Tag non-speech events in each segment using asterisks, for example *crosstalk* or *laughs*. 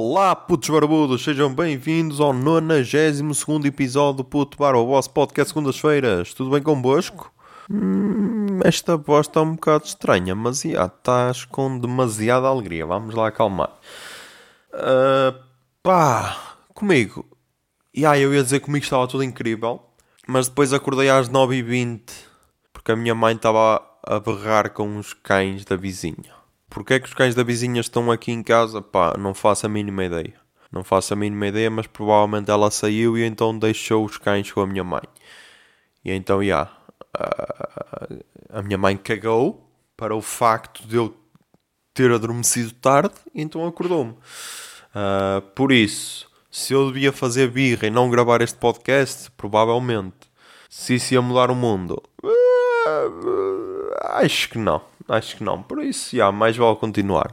Olá, putos barbudos, sejam bem-vindos ao 92 episódio do Puto Bar, o vosso podcast segundas-feiras. Tudo bem convosco? Hum, esta voz está um bocado estranha, mas já estás com demasiada alegria. Vamos lá acalmar. Uh, pá, comigo. Já, eu ia dizer que comigo estava tudo incrível, mas depois acordei às 9h20 porque a minha mãe estava a berrar com os cães da vizinha. Porquê é que os cães da vizinha estão aqui em casa? Pá, não faço a mínima ideia. Não faço a mínima ideia, mas provavelmente ela saiu e então deixou os cães com a minha mãe. E então, já. Yeah, uh, a minha mãe cagou para o facto de eu ter adormecido tarde, e então acordou-me. Uh, por isso, se eu devia fazer birra e não gravar este podcast, provavelmente. Se isso ia mudar o mundo, uh, acho que não acho que não. Por isso, já, mais vale continuar.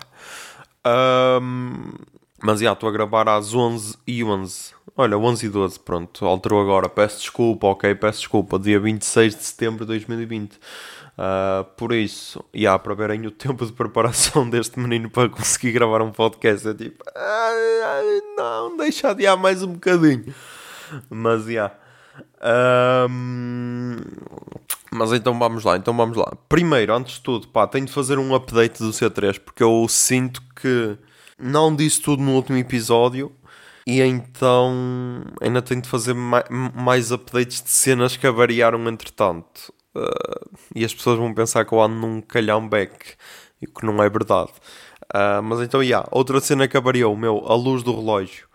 Um, mas já, estou a gravar às 11 e 11. Olha, 11 e 12, pronto, alterou agora. Peço desculpa, ok, peço desculpa. Dia 26 de setembro de 2020. Uh, ah, por isso, e há para verem o tempo de preparação *laughs* deste menino para conseguir gravar um podcast. É tipo, não, deixa adiar mais um bocadinho. Mas já. Yeah. Um, mas então vamos lá, então vamos lá. Primeiro, antes de tudo, pá, tenho de fazer um update do C3 porque eu sinto que não disse tudo no último episódio e então ainda tenho de fazer mais, updates de cenas que variaram entretanto. Uh, e as pessoas vão pensar que eu ando num back, o que não é verdade. Uh, mas então, yeah, outra cena que variou, meu, a luz do relógio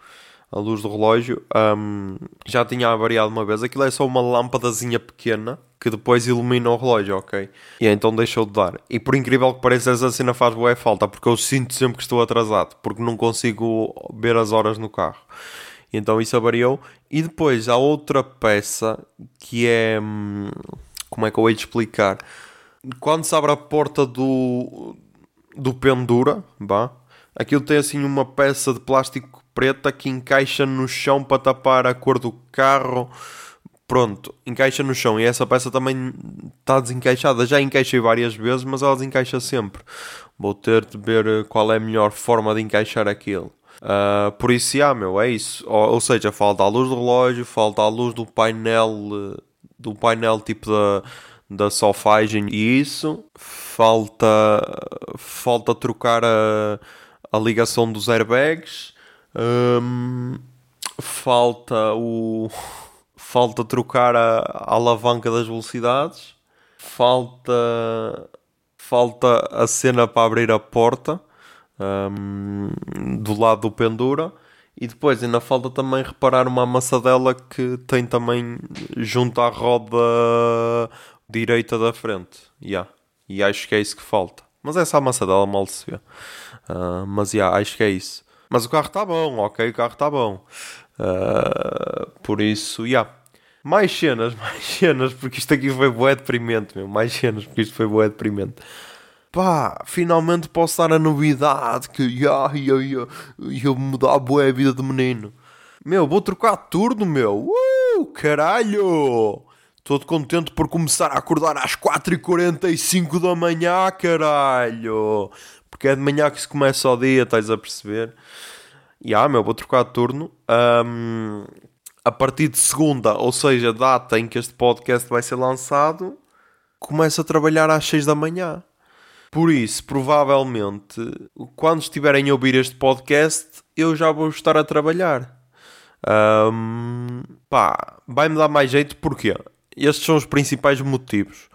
a luz do relógio, um, já tinha variado uma vez. Aquilo é só uma lâmpadazinha pequena que depois ilumina o relógio, ok? E então deixou de dar. E por incrível que pareça, essa cena faz boa falta, porque eu sinto sempre que estou atrasado, porque não consigo ver as horas no carro. Então isso avariou. E depois há outra peça que é. Hum, como é que eu hei de explicar? Quando se abre a porta do, do pendura, vá, aquilo tem assim uma peça de plástico preta que encaixa no chão para tapar a cor do carro. Pronto, encaixa no chão e essa peça também está desencaixada. Já encaixei várias vezes, mas ela desencaixa sempre. Vou ter de ver eh, qual é a melhor forma de encaixar aquilo. Uh, por isso, já, meu, é isso. Ou, ou, seja, falta a luz do relógio, falta a luz do painel, eh, do painel tipo da, da sofagem e isso. Falta, falta trocar a, a ligação dos airbags. Um, falta o. *laughs* Falta trocar a, a, alavanca das velocidades. Falta. Falta a cena para abrir a porta um, do lado do pendura. E depois ainda falta também reparar uma amassadela que tem também junto à roda direita da frente. Yeah. E acho que é isso que falta. Mas essa amassadela mal se vê. Uh, mas yeah, acho que é isso. Mas o carro está bom, ok, o carro está bom. Uh, por isso. Yeah. Mais cenas, *laughs* mais cenas, porque isto aqui foi bué deprimente, meu. Mais cenas, porque isto foi bué deprimente. Pá, finalmente posso dar a novidade que yeah, eu, eu, eu mudar a boa a vida do menino. Meu, vou trocar turno, meu. Uh, caralho! Todo contente por começar a acordar às 4h45 da manhã, caralho! Porque é de manhã que se começa o dia, estás a perceber? E ah, meu, vou trocar de turno. Um, a partir de segunda, ou seja, data em que este podcast vai ser lançado, começo a trabalhar às 6 da manhã. Por isso, provavelmente, quando estiverem a ouvir este podcast, eu já vou estar a trabalhar. Um, pá, vai-me dar mais jeito, porquê? Estes são os principais motivos.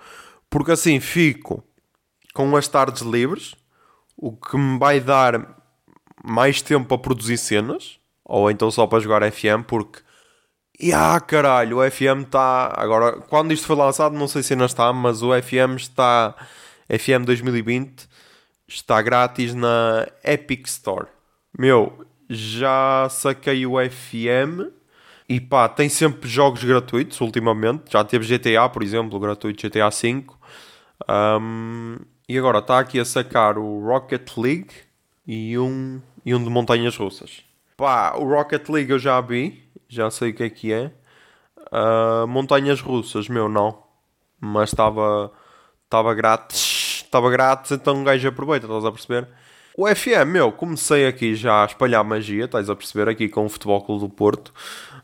Porque assim fico com as tardes livres, o que me vai dar mais tempo para produzir cenas, ou então só para jogar FM, porque. Ah, caralho, o FM está. Agora, quando isto foi lançado, não sei se ainda está, mas o FM está. FM 2020 está grátis na Epic Store. Meu, já saquei o FM e pá, tem sempre jogos gratuitos ultimamente. Já teve GTA, por exemplo, gratuito GTA V. Um, e agora está aqui a sacar o Rocket League e um, e um de montanhas russas. Pá, o Rocket League eu já vi, já sei o que é que é. Uh, montanhas russas, meu, não. Mas estava estava grátis, estava grátis, então um gajo aproveita, estás a perceber? O FM, meu, comecei aqui já a espalhar magia, estás a perceber, aqui com o Futebol Clube do Porto.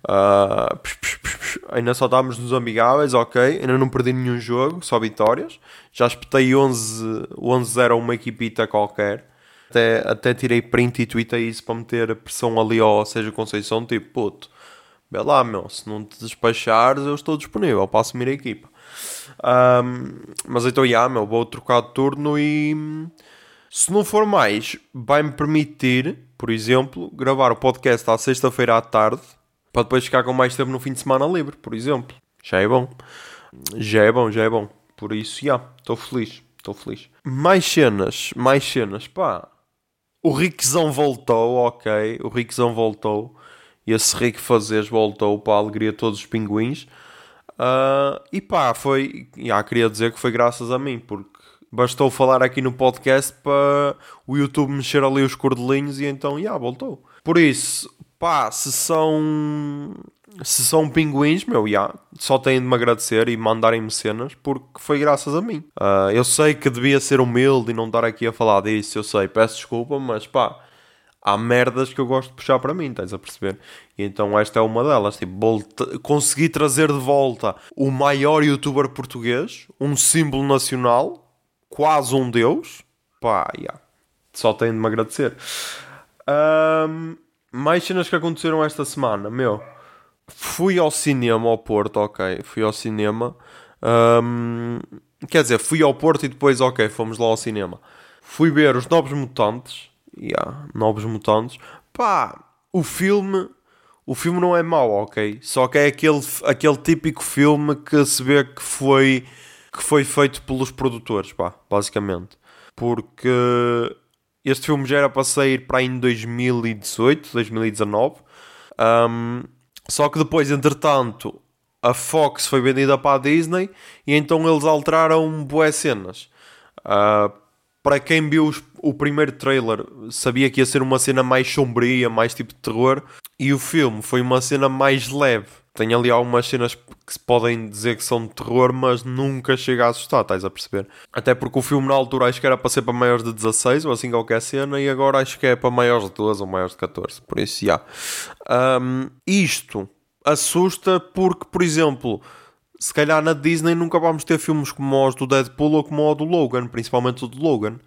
Uh, psh, psh, psh, ainda só estávamos nos amigáveis, ok. Ainda não perdi nenhum jogo, só vitórias. Já espetei 11-0 11 a uma equipita qualquer. Até, até tirei print e tweetei isso para meter pressão ali ao Seja Conceição, tipo, puto, vê lá, meu, se não te despachares, eu estou disponível para assumir a equipa. Um, mas então, já, meu, vou trocar de turno e se não for mais, vai-me permitir, por exemplo, gravar o podcast à sexta-feira à tarde para depois ficar com mais tempo no fim de semana livre, por exemplo. Já é bom. Já é bom, já é bom. Por isso, já, estou feliz. Estou feliz. Mais cenas, mais cenas, pá. O Rickzão voltou, ok. O Rickzão voltou. Esse Rick Fazes voltou para a alegria de todos os pinguins. Uh, e pá, foi. Já queria dizer que foi graças a mim, porque bastou falar aqui no podcast para o YouTube mexer ali os cordelinhos e então, já, voltou. Por isso, pá, se são se são pinguins, meu, já, só têm de me agradecer e mandarem-me cenas porque foi graças a mim. Uh, eu sei que devia ser humilde e não estar aqui a falar disso, eu sei, peço desculpa, mas pá, há merdas que eu gosto de puxar para mim, estás a perceber? E então esta é uma delas, tipo, volta, consegui trazer de volta o maior youtuber português, um símbolo nacional, quase um deus, pá, já, só têm de me agradecer. Um, mais cenas que aconteceram esta semana, meu fui ao cinema ao Porto, ok, fui ao cinema. Um, quer dizer, fui ao Porto e depois, ok, fomos lá ao cinema. Fui ver os Novos Mutantes. Yeah, Novos Mutantes. Pá, o filme. O filme não é mau, ok? Só que é aquele, aquele típico filme que se vê que foi, que foi feito pelos produtores, pá, basicamente. Porque este filme já era para sair para em 2018, 2019. Um, só que depois, entretanto, a Fox foi vendida para a Disney e então eles alteraram boas cenas. Uh, para quem viu os, o primeiro trailer, sabia que ia ser uma cena mais sombria, mais tipo de terror, e o filme foi uma cena mais leve. Tem ali algumas cenas que se podem dizer que são de terror, mas nunca chega a assustar, estás a perceber? Até porque o filme na altura acho que era para ser para maiores de 16 ou assim qualquer cena, e agora acho que é para maiores de 12 ou maiores de 14. Por isso, já. Um, isto assusta porque, por exemplo, se calhar na Disney nunca vamos ter filmes como os do Deadpool ou como o do Logan, principalmente o do Logan.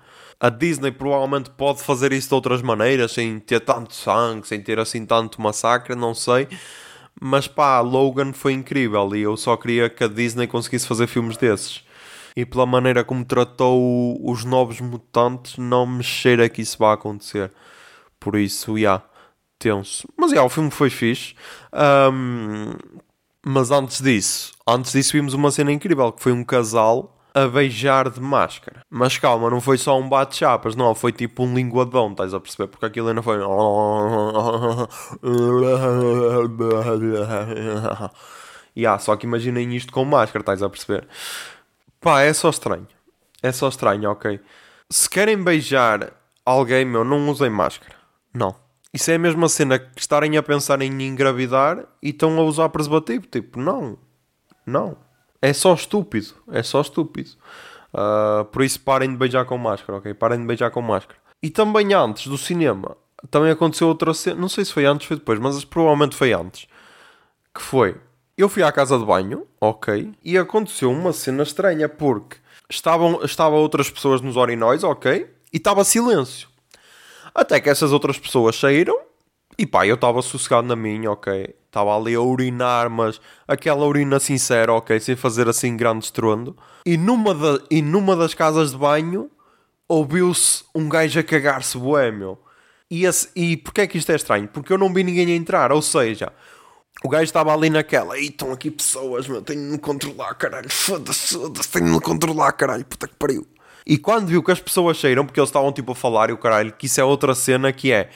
A Disney provavelmente pode fazer isso de outras maneiras, sem ter tanto sangue, sem ter assim tanto massacre, não sei mas pá, Logan foi incrível e eu só queria que a Disney conseguisse fazer filmes desses. E pela maneira como tratou os novos mutantes, não me cheira que isso vá acontecer. Por isso, já, yeah, tenso. Mas já, yeah, o filme foi fixe. Um, mas antes disso, antes disso vimos uma cena incrível, que foi um casal a beijar de máscara. Mas calma, não foi só um bate-chapas, não, foi tipo um linguadão, estás a perceber? Porque aquilo ainda foi. yeah, só que imaginem isto com máscara, estás a perceber? Pá, é só estranho. É só estranho, ok? Se querem beijar alguém, meu, não usem máscara. Não. Isso é a mesma cena que estarem a pensar em engravidar e estão a usar preservativo. Tipo, não. Não. É só estúpido. É só estúpido. Uh, por isso parem de beijar com máscara, ok? Parem de beijar com máscara. E também antes do cinema, também aconteceu outra cena. Não sei se foi antes ou depois, mas provavelmente foi antes. Que foi. Eu fui à casa de banho, ok? E aconteceu uma cena estranha porque estavam, estavam outras pessoas nos orinóis, ok? E estava silêncio. Até que essas outras pessoas saíram e pá, eu estava sossegado na minha, ok? Estava ali a urinar, mas aquela urina sincera, ok? Sem fazer assim grande estrondo. E numa, da, e numa das casas de banho ouviu-se um gajo a cagar-se bué, meu. E, esse, e porquê é que isto é estranho? Porque eu não vi ninguém entrar, ou seja... O gajo estava ali naquela, e estão aqui pessoas, meu, tenho de me controlar, caralho, foda-se, foda-se, tenho de me controlar, caralho, puta que pariu. E quando viu que as pessoas saíram, porque eles estavam tipo a falar e o caralho, que isso é outra cena que é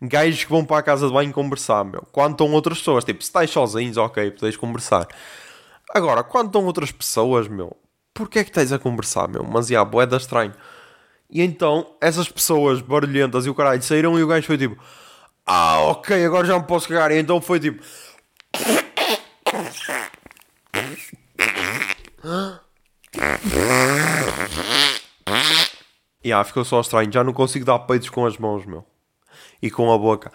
gajos que vão para a casa de banho conversar, meu. Quando estão outras pessoas, tipo, se estás sozinhos, ok, podes conversar. Agora, quando estão outras pessoas, meu, porquê é que estás a conversar, meu? Mas, já, boeda estranho. E então, essas pessoas barulhentas e o caralho saíram e o gajo foi tipo, ah, ok, agora já me posso cagar. E então foi tipo... Yeah, ficou só estranho. Já não consigo dar peitos com as mãos, meu. E com a boca.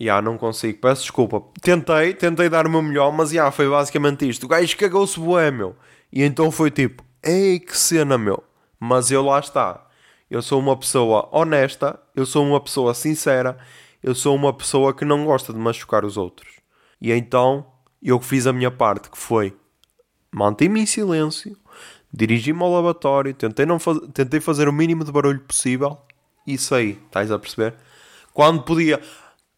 Yeah, não consigo, peço desculpa. Tentei, tentei dar o meu melhor, mas yeah, foi basicamente isto. O gajo cagou-se bué, meu. E então foi tipo, ei, que cena, meu. Mas eu lá está. Eu sou uma pessoa honesta, eu sou uma pessoa sincera, eu sou uma pessoa que não gosta de machucar os outros. E então eu fiz a minha parte, que foi manter-me em silêncio, dirigi-me ao lavatório, tentei, não faz... tentei fazer o mínimo de barulho possível e saí, estás a perceber? Quando podia,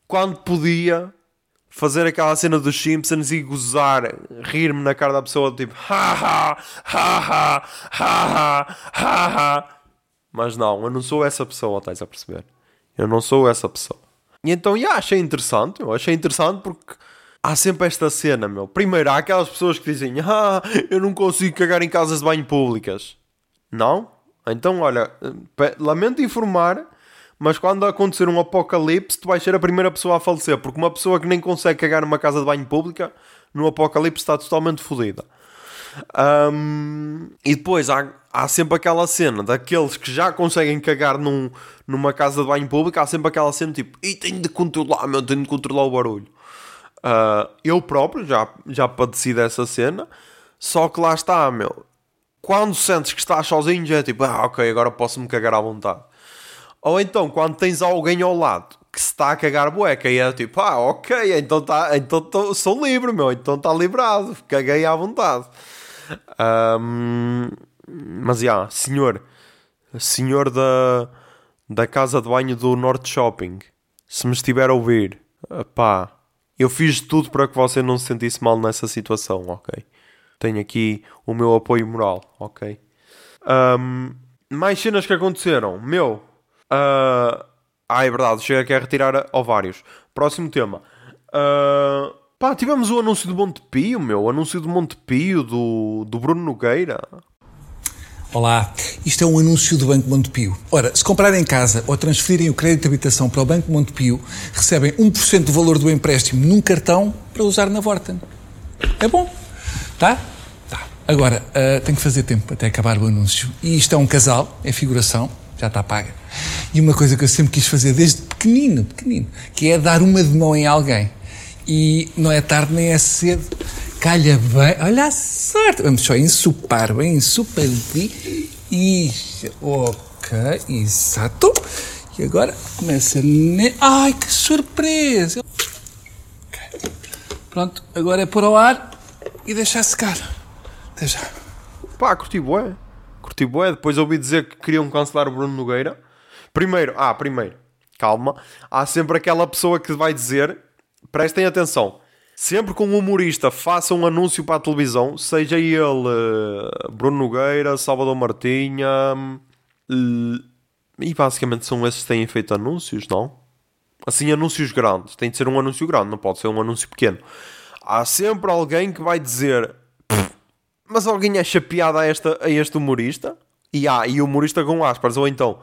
quando podia fazer aquela cena dos Simpsons e gozar, rir-me na cara da pessoa, tipo, ha ha, ha ha, ha ha, ha ha. Mas não, eu não sou essa pessoa, estás a perceber? Eu não sou essa pessoa. E então, já, achei interessante, eu achei interessante porque há sempre esta cena, meu. Primeiro, há aquelas pessoas que dizem, ah, eu não consigo cagar em casas de banho públicas. Não? Então, olha, lamento informar mas quando acontecer um apocalipse, tu vais ser a primeira pessoa a falecer, porque uma pessoa que nem consegue cagar numa casa de banho pública, no apocalipse está totalmente fodida. Um, e depois há, há sempre aquela cena daqueles que já conseguem cagar num, numa casa de banho pública, há sempre aquela cena tipo, e tenho de controlar, meu, tenho de controlar o barulho. Uh, eu próprio já, já padeci dessa cena, só que lá está, meu. Quando sentes que estás sozinho, já é tipo, ah, ok, agora posso-me cagar à vontade. Ou então, quando tens alguém ao lado que se está a cagar bueca e é tipo, ah, ok, então, tá, então tô, sou livre, meu, então está liberado, caguei à vontade. Um, mas, já, yeah, senhor, senhor da, da casa de banho do Norte Shopping, se me estiver a ouvir, pá, eu fiz tudo para que você não se sentisse mal nessa situação, ok? Tenho aqui o meu apoio moral, ok? Um, mais cenas que aconteceram, meu, Uh, ah, é verdade, chega aqui a retirar ovários. Próximo tema. Uh, pá, tivemos o anúncio do Montepio, meu. O anúncio do Montepio, do, do Bruno Nogueira. Olá, isto é um anúncio do Banco Montepio. Ora, se comprarem em casa ou transferirem o crédito de habitação para o Banco Montepio, recebem 1% do valor do empréstimo num cartão para usar na Vorten. É bom, tá? Tá. Agora, uh, tenho que fazer tempo até acabar o anúncio. E isto é um casal, é figuração, já está paga. E uma coisa que eu sempre quis fazer desde pequenino, pequenino, que é dar uma de mão em alguém. E não é tarde nem é cedo. Calha bem, olha a sorte. Vamos só ensupar bem, ensupar Isso, ok, exato. E agora começa. Ne... Ai, que surpresa! Okay. Pronto, agora é pôr ao ar e deixar secar. Até já. Pá, curti bué. Curti bué. Depois ouvi dizer que queriam cancelar o Bruno Nogueira. Primeiro, ah, primeiro, calma. Há sempre aquela pessoa que vai dizer, prestem atenção, sempre que um humorista faça um anúncio para a televisão, seja ele uh, Bruno Nogueira, Salvador Martinha, uh, e basicamente são esses que têm feito anúncios, não? Assim, anúncios grandes. Tem de ser um anúncio grande, não pode ser um anúncio pequeno. Há sempre alguém que vai dizer mas alguém acha piada a, esta, a este humorista? E há, e humorista com aspas, ou então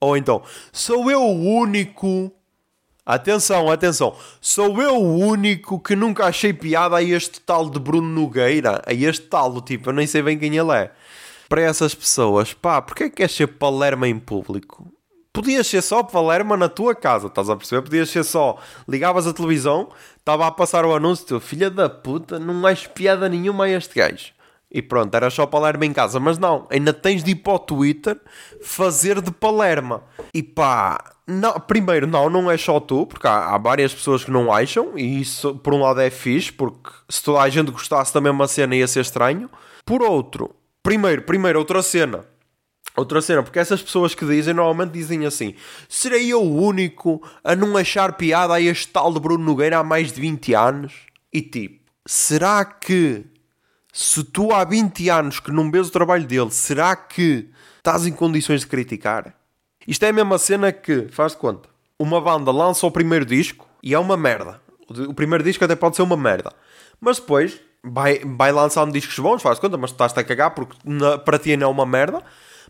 ou então, sou eu o único. Atenção, atenção. Sou eu o único que nunca achei piada a este tal de Bruno Nogueira. A este tal tipo, eu nem sei bem quem ele é. Para essas pessoas, pá, porquê é que queres ser palerma em público? Podias ser só palerma na tua casa, estás a perceber? Podias ser só. Ligavas a televisão, estava a passar o anúncio, tu, filha da puta, não és piada nenhuma a este gajo. E pronto, era só Palermo em casa. Mas não, ainda tens de ir para o Twitter fazer de Palerma. E pá, não, primeiro, não, não é só tu, porque há, há, várias pessoas que não acham, e isso por um lado é fixe, porque se toda a gente gostasse da mesma cena ia ser estranho. Por outro, primeiro, primeiro, outra cena. Outra cena, porque essas pessoas que dizem normalmente dizem assim: serei eu o único a não achar piada a este tal de Bruno Nogueira há mais de 20 anos? E tipo, será que se tu há 20 anos que não vês o trabalho dele, será que estás em condições de criticar? Isto é a mesma cena que, faz de conta, uma banda lança o primeiro disco e é uma merda. O primeiro disco até pode ser uma merda. Mas depois vai, vai lançando discos bons, faz de conta, mas tu estás-te a cagar porque na, para ti não é uma merda.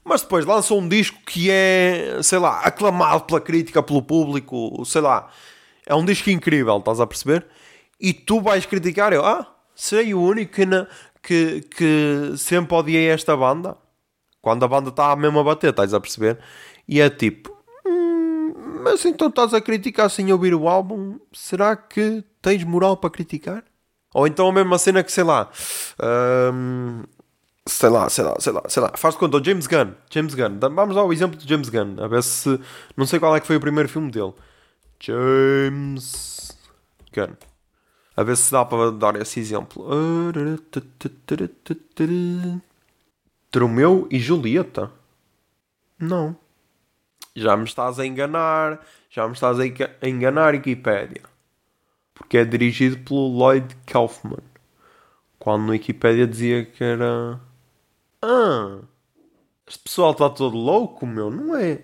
Mas depois lança um disco que é, sei lá, aclamado pela crítica, pelo público, sei lá. É um disco incrível, estás a perceber? E tu vais criticar, eu, ah, serei o único que, na, que, que sempre odiei esta banda. Quando a banda está mesmo a bater, estás a perceber? E é tipo, hum, mas então estás a criticar sem ouvir o álbum? Será que tens moral para criticar? Ou então a mesma cena que, sei lá, hum, sei lá, sei lá, sei lá, sei lá, faz de conta, o James Gunn, James Gunn, vamos ao exemplo do James Gunn, a ver se, não sei qual é que foi o primeiro filme dele. James Gunn. A ver se dá para dar esse exemplo. Tromeu e Julieta? Não. Já me estás a enganar. Já me estás a enganar, Wikipedia. Porque é dirigido pelo Lloyd Kaufman. Quando no Wikipedia dizia que era. Ah! Este pessoal está todo louco, meu, não é?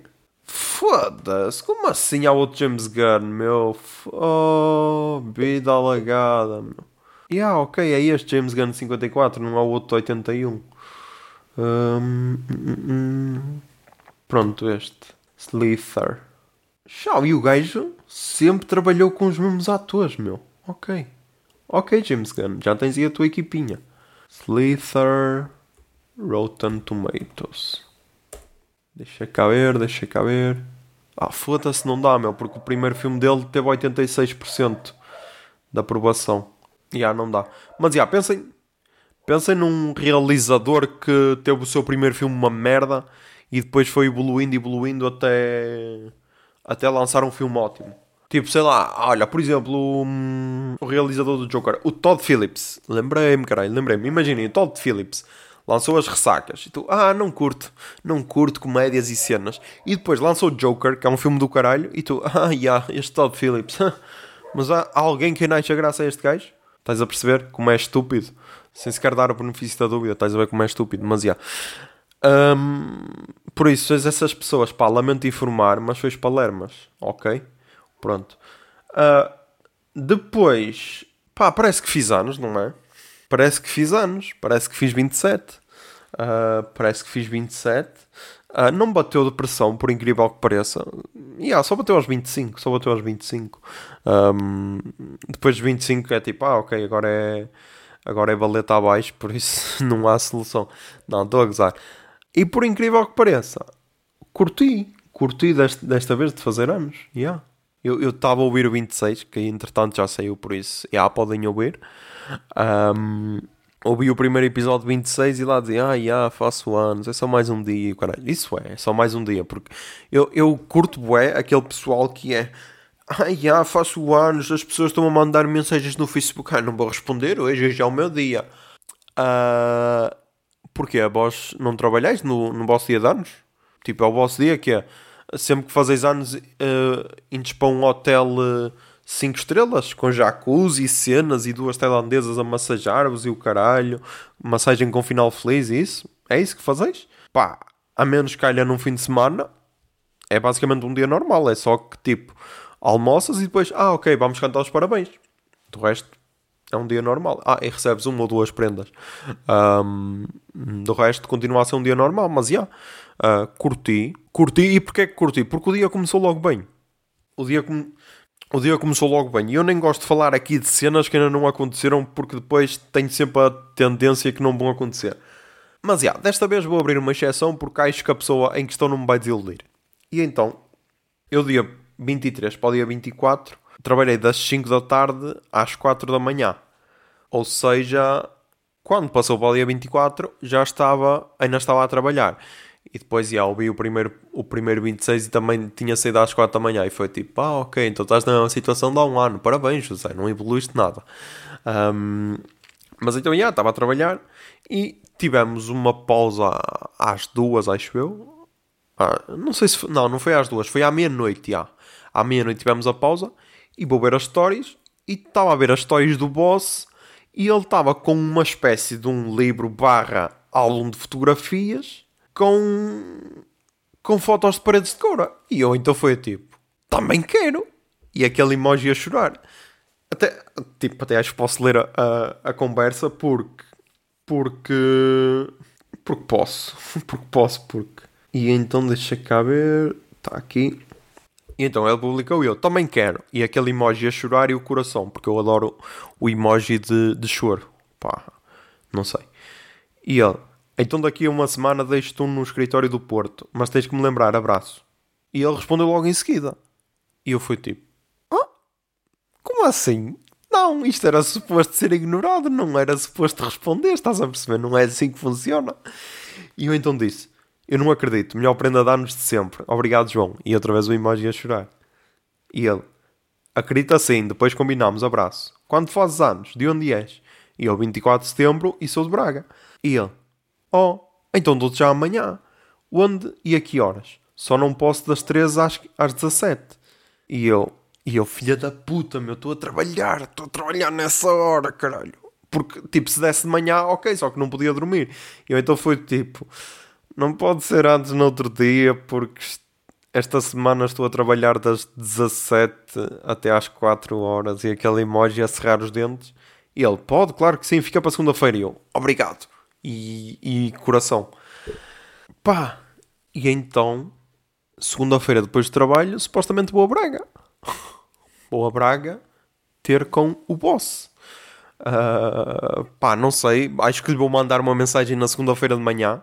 Foda-se, como assim há outro James Gunn, meu? Oh, vida alagada, meu. Yeah, ok, é este James Gunn 54, não há outro 81. Um, um, pronto, este. Slither. Tchau, e o gajo sempre trabalhou com os mesmos atores, meu. Ok. Ok, James Gunn, já tens aí a tua equipinha. Slither. Rotten Tomatoes. Deixa cá ver, deixa cá ver. Ah, foda-se, não dá, meu, porque o primeiro filme dele teve 86% de aprovação. Já, yeah, não dá. Mas, já, yeah, pensem, pensem num realizador que teve o seu primeiro filme uma merda e depois foi evoluindo, evoluindo até, até lançar um filme ótimo. Tipo, sei lá, olha, por exemplo, o, o realizador do Joker, o Todd Phillips. Lembrei-me, caralho, lembrei-me. Imaginem, o Todd Phillips lançou as ressacas. E tu, ah, não curto, não curto comédias e cenas. E depois lançou Joker, que é um filme do caralho, e tu, ah, *laughs* yeah, este Todd Phillips. *laughs* Mas há alguém que não acha graça a este gajo? Estás a perceber como é estúpido? Sem sequer dar o benefício da dúvida, estás a ver como é estúpido, mas já. Yeah. Um, por isso, essas pessoas, pá, lamento informar, mas sois palermas, ok? Pronto. Uh, depois, pá, parece que fiz anos, não é? Parece que fiz anos, parece que fiz 27. Uh, ah, parece que fiz 27. Uh, não bateu depressão, por incrível que pareça. Yeah, só bateu aos 25. Só bateu aos 25. Um, depois de 25 é tipo, ah, ok, agora é, agora é valeta abaixo, por isso *laughs* não há solução. Não, estou a gozar. E por incrível que pareça, curti. Curti deste, desta vez de fazer anos. Yeah. Eu estava a ouvir o 26, que entretanto já saiu, por isso, yeah, podem ouvir. Um, ouvi o primeiro episódio 26 e lá dizia, ah, yeah, faço anos, é só mais um dia, caralho. Isso é, é só mais um dia, porque eu, eu curto bué aquele pessoal que é, ah, yeah, faço anos, as pessoas estão a mandar mensagens no Facebook, ah, não vou responder, hoje já é o meu dia. Uh, porque a vós não trabalhais no, no vosso dia de anos? Tipo, é o vosso dia que é, sempre que fazeis anos, uh, indes para um hotel... Uh, 5 estrelas, com jacuzzi, cenas e duas tailandesas a massajar-vos e o caralho, massagem com final feliz, isso? É isso que fazeis? Pá, a menos que calha num fim de semana, é basicamente um dia normal, é só que tipo, almoças e depois, ah, ok, vamos cantar os parabéns. Do resto, é um dia normal. Ah, e recebes uma ou duas prendas. Um, do resto, continua a ser um dia normal, mas já, yeah, uh, curti. Curti, e porquê que curti? Porque o dia começou logo bem. O dia começou o dia começou logo bem. E eu nem gosto de falar aqui de cenas que ainda não aconteceram, porque depois tenho sempre a tendência que não vão acontecer. Mas, já, desta vez vou abrir uma exceção porque acho que a pessoa em questão não me vai desiludir. E então, eu dia 23 para o dia 24, trabalhei das 5 da tarde às 4 da manhã. Ou seja, quando passou para o dia 24, já estava, ainda estava a trabalhar. E depois, já, ouvi o primeiro, o primeiro 26 e também tinha saído às 4 da manhã. E foi tipo, ah, ok, então estás na situação de há um ano. Parabéns, José, não evoluíste nada. Um, mas então, já, estava a trabalhar e tivemos uma pausa às duas, acho eu. Ah, não sei se foi, não, não foi às duas, foi à meia-noite, já. À meia-noite tivemos a pausa e vou ver as stories. E estava a ver as stories do boss e ele estava com uma espécie de um livro barra álbum de fotografias com, com fotos de paredes de cora. E eu então foi tipo, também quero. E aquele emoji a chorar. Até, tipo, até acho que posso ler a, a, a conversa porque. Porque. Porque posso. *laughs* Porque posso, porque. E então deixa cá ver. Está aqui. E então ele publicou eu também quero. E aquele emoji a chorar e o coração, porque eu adoro o emoji de, de choro. Pá, não sei. E ele, então daqui a uma semana deixo-te um no escritório do Porto, mas tens que me lembrar, abraço. E ele respondeu logo em seguida. E eu fui tipo, ah, como assim? Não, isto era suposto ser ignorado, não era suposto responder, estás a perceber? Não é assim que funciona. E eu então disse, eu não acredito, melhor prenda de anos de sempre. Obrigado, João. E outra vez o emoji a chorar. E ele, acredita sim, depois combinamos, abraço. Quando fazes anos? De onde és? E eu, 24 de setembro, e sou de Braga. E ele, oh, então dou-te já amanhã. Onde e a que horas? Só não posso das 13 às, às 17. E eu, e eu, filha da puta, meu, estou a trabalhar, estou a trabalhar nessa hora, caralho. Porque, tipo, se desse de manhã, ok, só que não podia dormir. Eu então foi tipo, não pode ser antes no outro dia, porque esta semana estou a trabalhar das 17 até às 4 horas e aquele emoji a cerrar os dentes. E ele, pode, claro que sim, fica para segunda-feira. E eu, obrigado. E, e coração. Pá, e então, segunda-feira depois do trabalho, supostamente vou a Braga. *laughs* Vou a Braga ter com o boss. Uh, pá, não sei. Acho que lhe vou mandar uma mensagem na segunda-feira de manhã,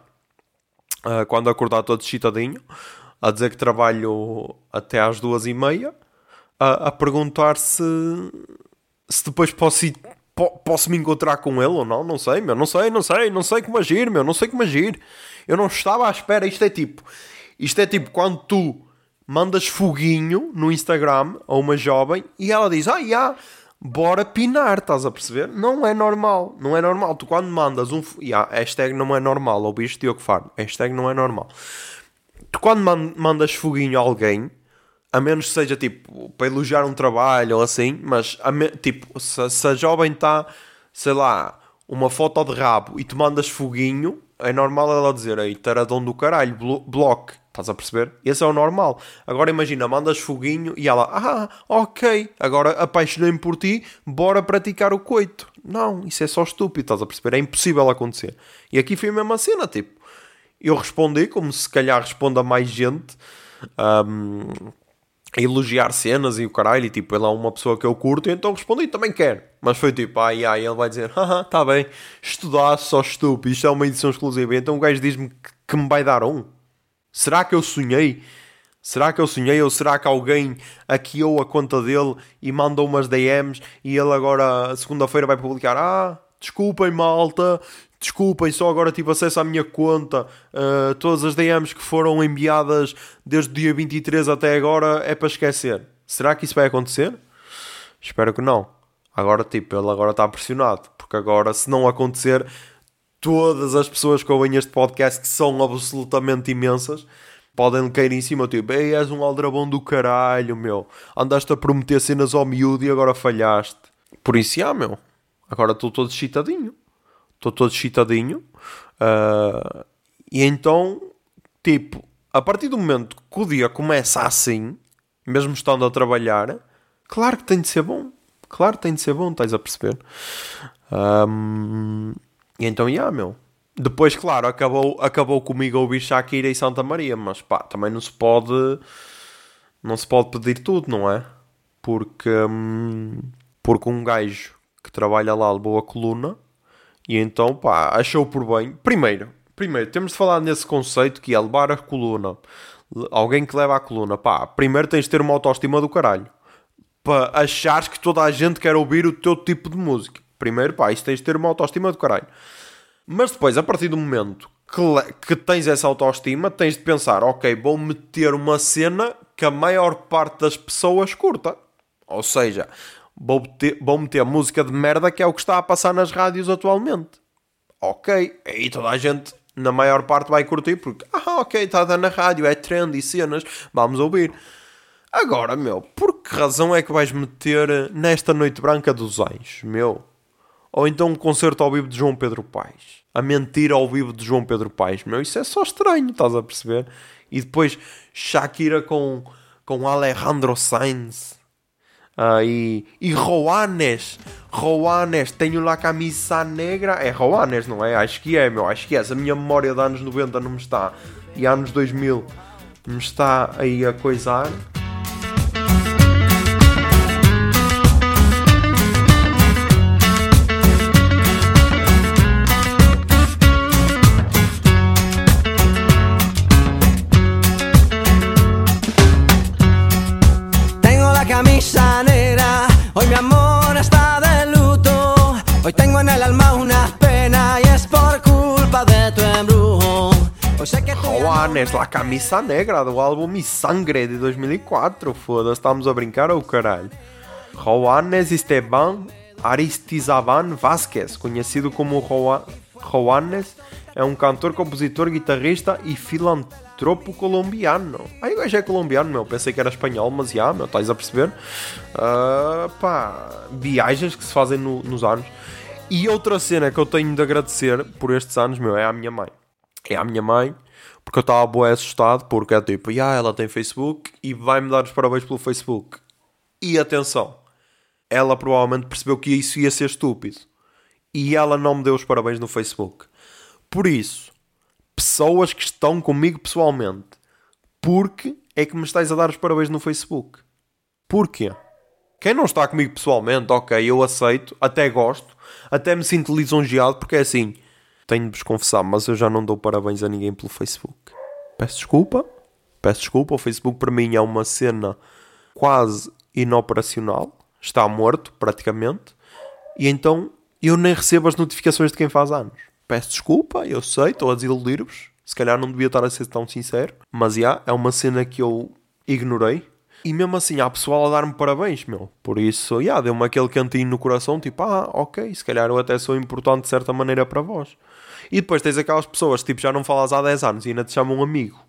uh, quando acordar todo excitadinho, a dizer que trabalho até às duas e meia, a, a perguntar se, se depois posso ir, posso me encontrar com ele ou não. Não sei, meu. Não sei, não sei, não sei como agir, meu. Não sei como agir. Eu não estava à espera. Isto é tipo, isto é tipo quando tu mandas foguinho no Instagram a uma jovem e ela diz: Ah, yeah, bora pinar, estás a perceber? Não é normal, não é normal. Tu quando mandas um. Yeah, hashtag não é normal, ouviste Diogo Faro? Hashtag não é normal. Tu quando mandas foguinho a alguém, a menos que seja tipo para elogiar um trabalho ou assim, mas tipo, se, se a jovem está, sei lá, uma foto de rabo e tu mandas foguinho, é normal ela dizer: Ei, taradão do caralho, bloco Estás a perceber? Esse é o normal. Agora imagina, mandas foguinho e ela, ah, ok, agora apaixonei-me por ti, bora praticar o coito. Não, isso é só estúpido, estás a perceber? É impossível acontecer. E aqui foi a mesma cena, tipo, eu respondi, como se calhar responda mais gente, um, a elogiar cenas e o caralho, e tipo, ele é uma pessoa que eu curto, então respondi, também quero. Mas foi tipo, ai ai, ele vai dizer, haha, tá bem, estudar só estúpido, isto é uma edição exclusiva. Então o gajo diz-me que, que me vai dar um. Será que eu sonhei? Será que eu sonhei ou será que alguém hackeou a conta dele e mandou umas DMs e ele agora, segunda-feira, vai publicar: Ah, desculpem, malta, desculpem, só agora tive acesso à minha conta. Uh, todas as DMs que foram enviadas desde o dia 23 até agora é para esquecer. Será que isso vai acontecer? Espero que não. Agora, tipo, ele agora está pressionado, porque agora, se não acontecer, todas as pessoas que ouvem este podcast, que são absolutamente imensas, podem cair em cima, tipo, ei, és um aldrabão do caralho, meu. Andaste a prometer cenas ao miúdo e agora falhaste. Por isso, ah, meu. Agora estou todo excitadinho. Estou todo excitadinho. Uh, e então, tipo, a partir do momento que o dia começa assim, mesmo estando a trabalhar, claro que tem de ser bom. Claro que tem de ser bom, estás a perceber? Um, e então, yeah, meu. Depois, claro, acabou, acabou comigo ouvir Shakira e Santa Maria, mas pá, também não se pode. Não se pode pedir tudo, não é? Porque. Hum, porque um gajo que trabalha lá levou a coluna e então, pá, achou por bem. Primeiro, primeiro, temos de falar nesse conceito que é levar a coluna. Alguém que leva a coluna, pá, primeiro tens de ter uma autoestima do caralho. Para achares que toda a gente quer ouvir o teu tipo de música. Primeiro, pá, isso tens de ter uma autoestima do caralho. Mas depois, a partir do momento que, que tens essa autoestima, tens de pensar: ok, vou meter uma cena que a maior parte das pessoas curta. Ou seja, vou meter, vou meter música de merda que é o que está a passar nas rádios atualmente. Ok, aí toda a gente, na maior parte, vai curtir porque, ah, ok, está a dar na rádio, é trend e cenas, vamos ouvir. Agora, meu, por que razão é que vais meter nesta noite branca dos anjos, meu? Ou então um concerto ao vivo de João Pedro Paes. A mentira ao vivo de João Pedro Paes. Meu, isso é só estranho, estás a perceber? E depois Shakira com, com Alejandro Sainz. Uh, e, e Roanes. Roanes. Tenho lá a camisa negra. É Roanes, não é? Acho que é, meu. Acho que é. A minha memória de anos 90 não me está. E anos 2000 me está aí a coisar. Juanes, La Camisa Negra, do álbum Mi Sangre de 2004. Foda-se, estamos a brincar ou caralho? Juanes Esteban Aristizaban Vázquez, conhecido como Juanes, é um cantor, compositor, guitarrista e filantropo colombiano. Ai, o gajo é colombiano, meu. Pensei que era espanhol, mas já, meu, estás a perceber? Ah, pá, viagens que se fazem no- nos anos. E outra cena que eu tenho de agradecer por estes anos, meu, é à minha mãe. É à minha mãe, porque eu estava bué assustado, porque é tipo, ah, ela tem Facebook e vai-me dar os parabéns pelo Facebook. E atenção, ela provavelmente percebeu que isso ia ser estúpido. E ela não me deu os parabéns no Facebook. Por isso, pessoas que estão comigo pessoalmente, porque é que me estáis a dar os parabéns no Facebook? Porquê? Quem não está comigo pessoalmente, ok, eu aceito, até gosto, até me sinto lisonjeado, porque é assim, tenho de vos confessar, mas eu já não dou parabéns a ninguém pelo Facebook. Peço desculpa, peço desculpa, o Facebook para mim é uma cena quase inoperacional, está morto praticamente, e então eu nem recebo as notificações de quem faz anos. Peço desculpa, eu sei, estou a desiludir-vos, se calhar não devia estar a ser tão sincero, mas já, é uma cena que eu ignorei. E mesmo assim, há pessoal a dar-me parabéns, meu. Por isso, já, deu-me aquele cantinho no coração, tipo, ah, ok, se calhar eu até sou importante de certa maneira para vós. E depois tens aquelas pessoas, tipo, já não falas há 10 anos e ainda te chamam amigo.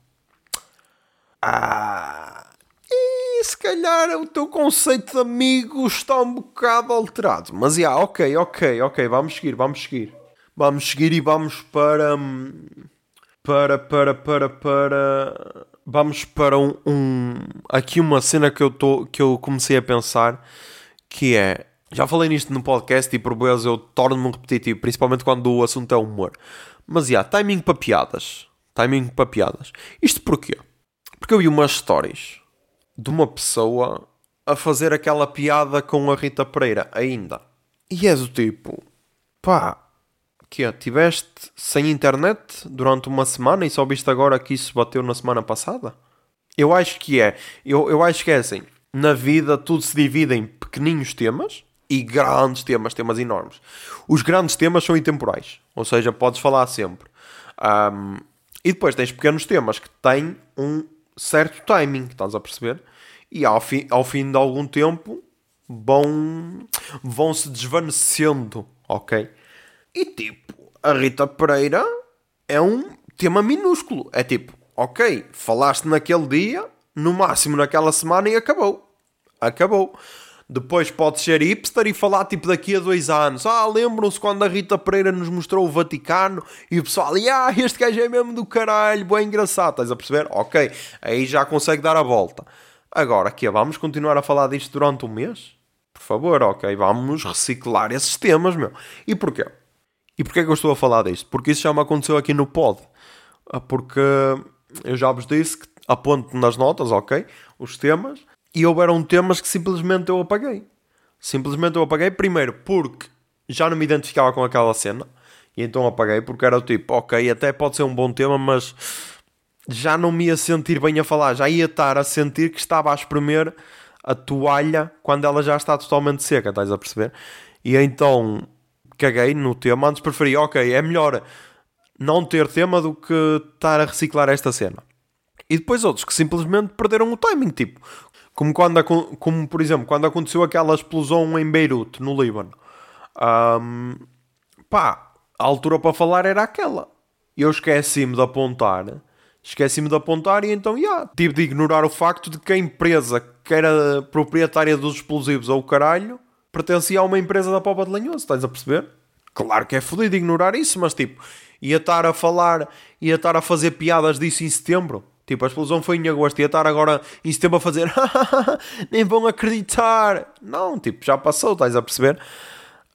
Ah, e se calhar o teu conceito de amigo está um bocado alterado. Mas, já, ok, ok, ok, vamos seguir, vamos seguir. Vamos seguir e vamos para... hum, para, para, para, para. Vamos para um, um- aqui uma cena que eu, tô, que eu comecei a pensar que é. Já falei nisto no podcast e por vezes eu torno-me repetitivo, principalmente quando o assunto é humor. Mas já, timing para piadas. Timing para piadas. Isto porquê? Porque eu vi umas stories de uma pessoa a fazer aquela piada com a Rita Pereira ainda. E é do tipo, pá, que é, tiveste sem internet durante uma semana e só viste agora que isso bateu na semana passada? Eu acho que é. Eu, eu acho que é assim. Na vida tudo se divide em pequeninhos temas e grandes temas, temas enormes. Os grandes temas são intemporais. Ou seja, podes falar sempre. Ahm, e depois tens pequenos temas que têm um certo timing, estás a perceber? E ao fim, ao fim de algum tempo vão, vão se desvanecendo, ok? E tipo, a Rita Pereira é um tema minúsculo. É tipo, ok, falaste naquele dia, no máximo naquela semana e acabou. Acabou. Depois pode ser hipster e falar tipo daqui a dois anos. Ah, lembram-se quando a Rita Pereira nos mostrou o Vaticano e o pessoal, ah, este gajo é mesmo do caralho, bem engraçado. Estás a perceber? Ok, aí já consegue dar a volta. Agora, aqui vamos continuar a falar disto durante um mês? Por favor, ok, vamos reciclar esses temas, meu. E porquê? E porquê que eu estou a falar disto? Porque isso já me aconteceu aqui no pod. Ah, Porque eu já vos disse que aponto nas notas, ok? Os temas. E houveram temas que simplesmente eu apaguei. Simplesmente eu apaguei. Primeiro porque já não me identificava com aquela cena. E então apaguei porque era o tipo, ok, até pode ser um bom tema, mas já não me ia sentir bem a falar. Já ia estar a sentir que estava a espremer a toalha quando ela já está totalmente seca, estás a perceber? E então caguei no tema. Antes preferi, ok, é melhor não ter tema do que estar a reciclar esta cena. E depois outros que simplesmente perderam o timing, tipo, como, quando, como por exemplo, quando aconteceu aquela explosão em Beirute, no Líbano. Ahm, pá, a altura para falar era aquela. Eu esqueci-me de apontar, esqueci-me de apontar e então, já, tive de ignorar o facto de que a empresa que era proprietária dos explosivos ou o caralho pertencia a uma empresa da Popa de Lanhoso, estás a perceber? Claro que é fodido ignorar isso, mas tipo, ia estar a falar, ia estar a fazer piadas disso em setembro. Tipo, a explosão foi em agosto, ia estar agora em setembro a fazer *laughs* nem vão acreditar. Não, tipo, já passou, estás a perceber?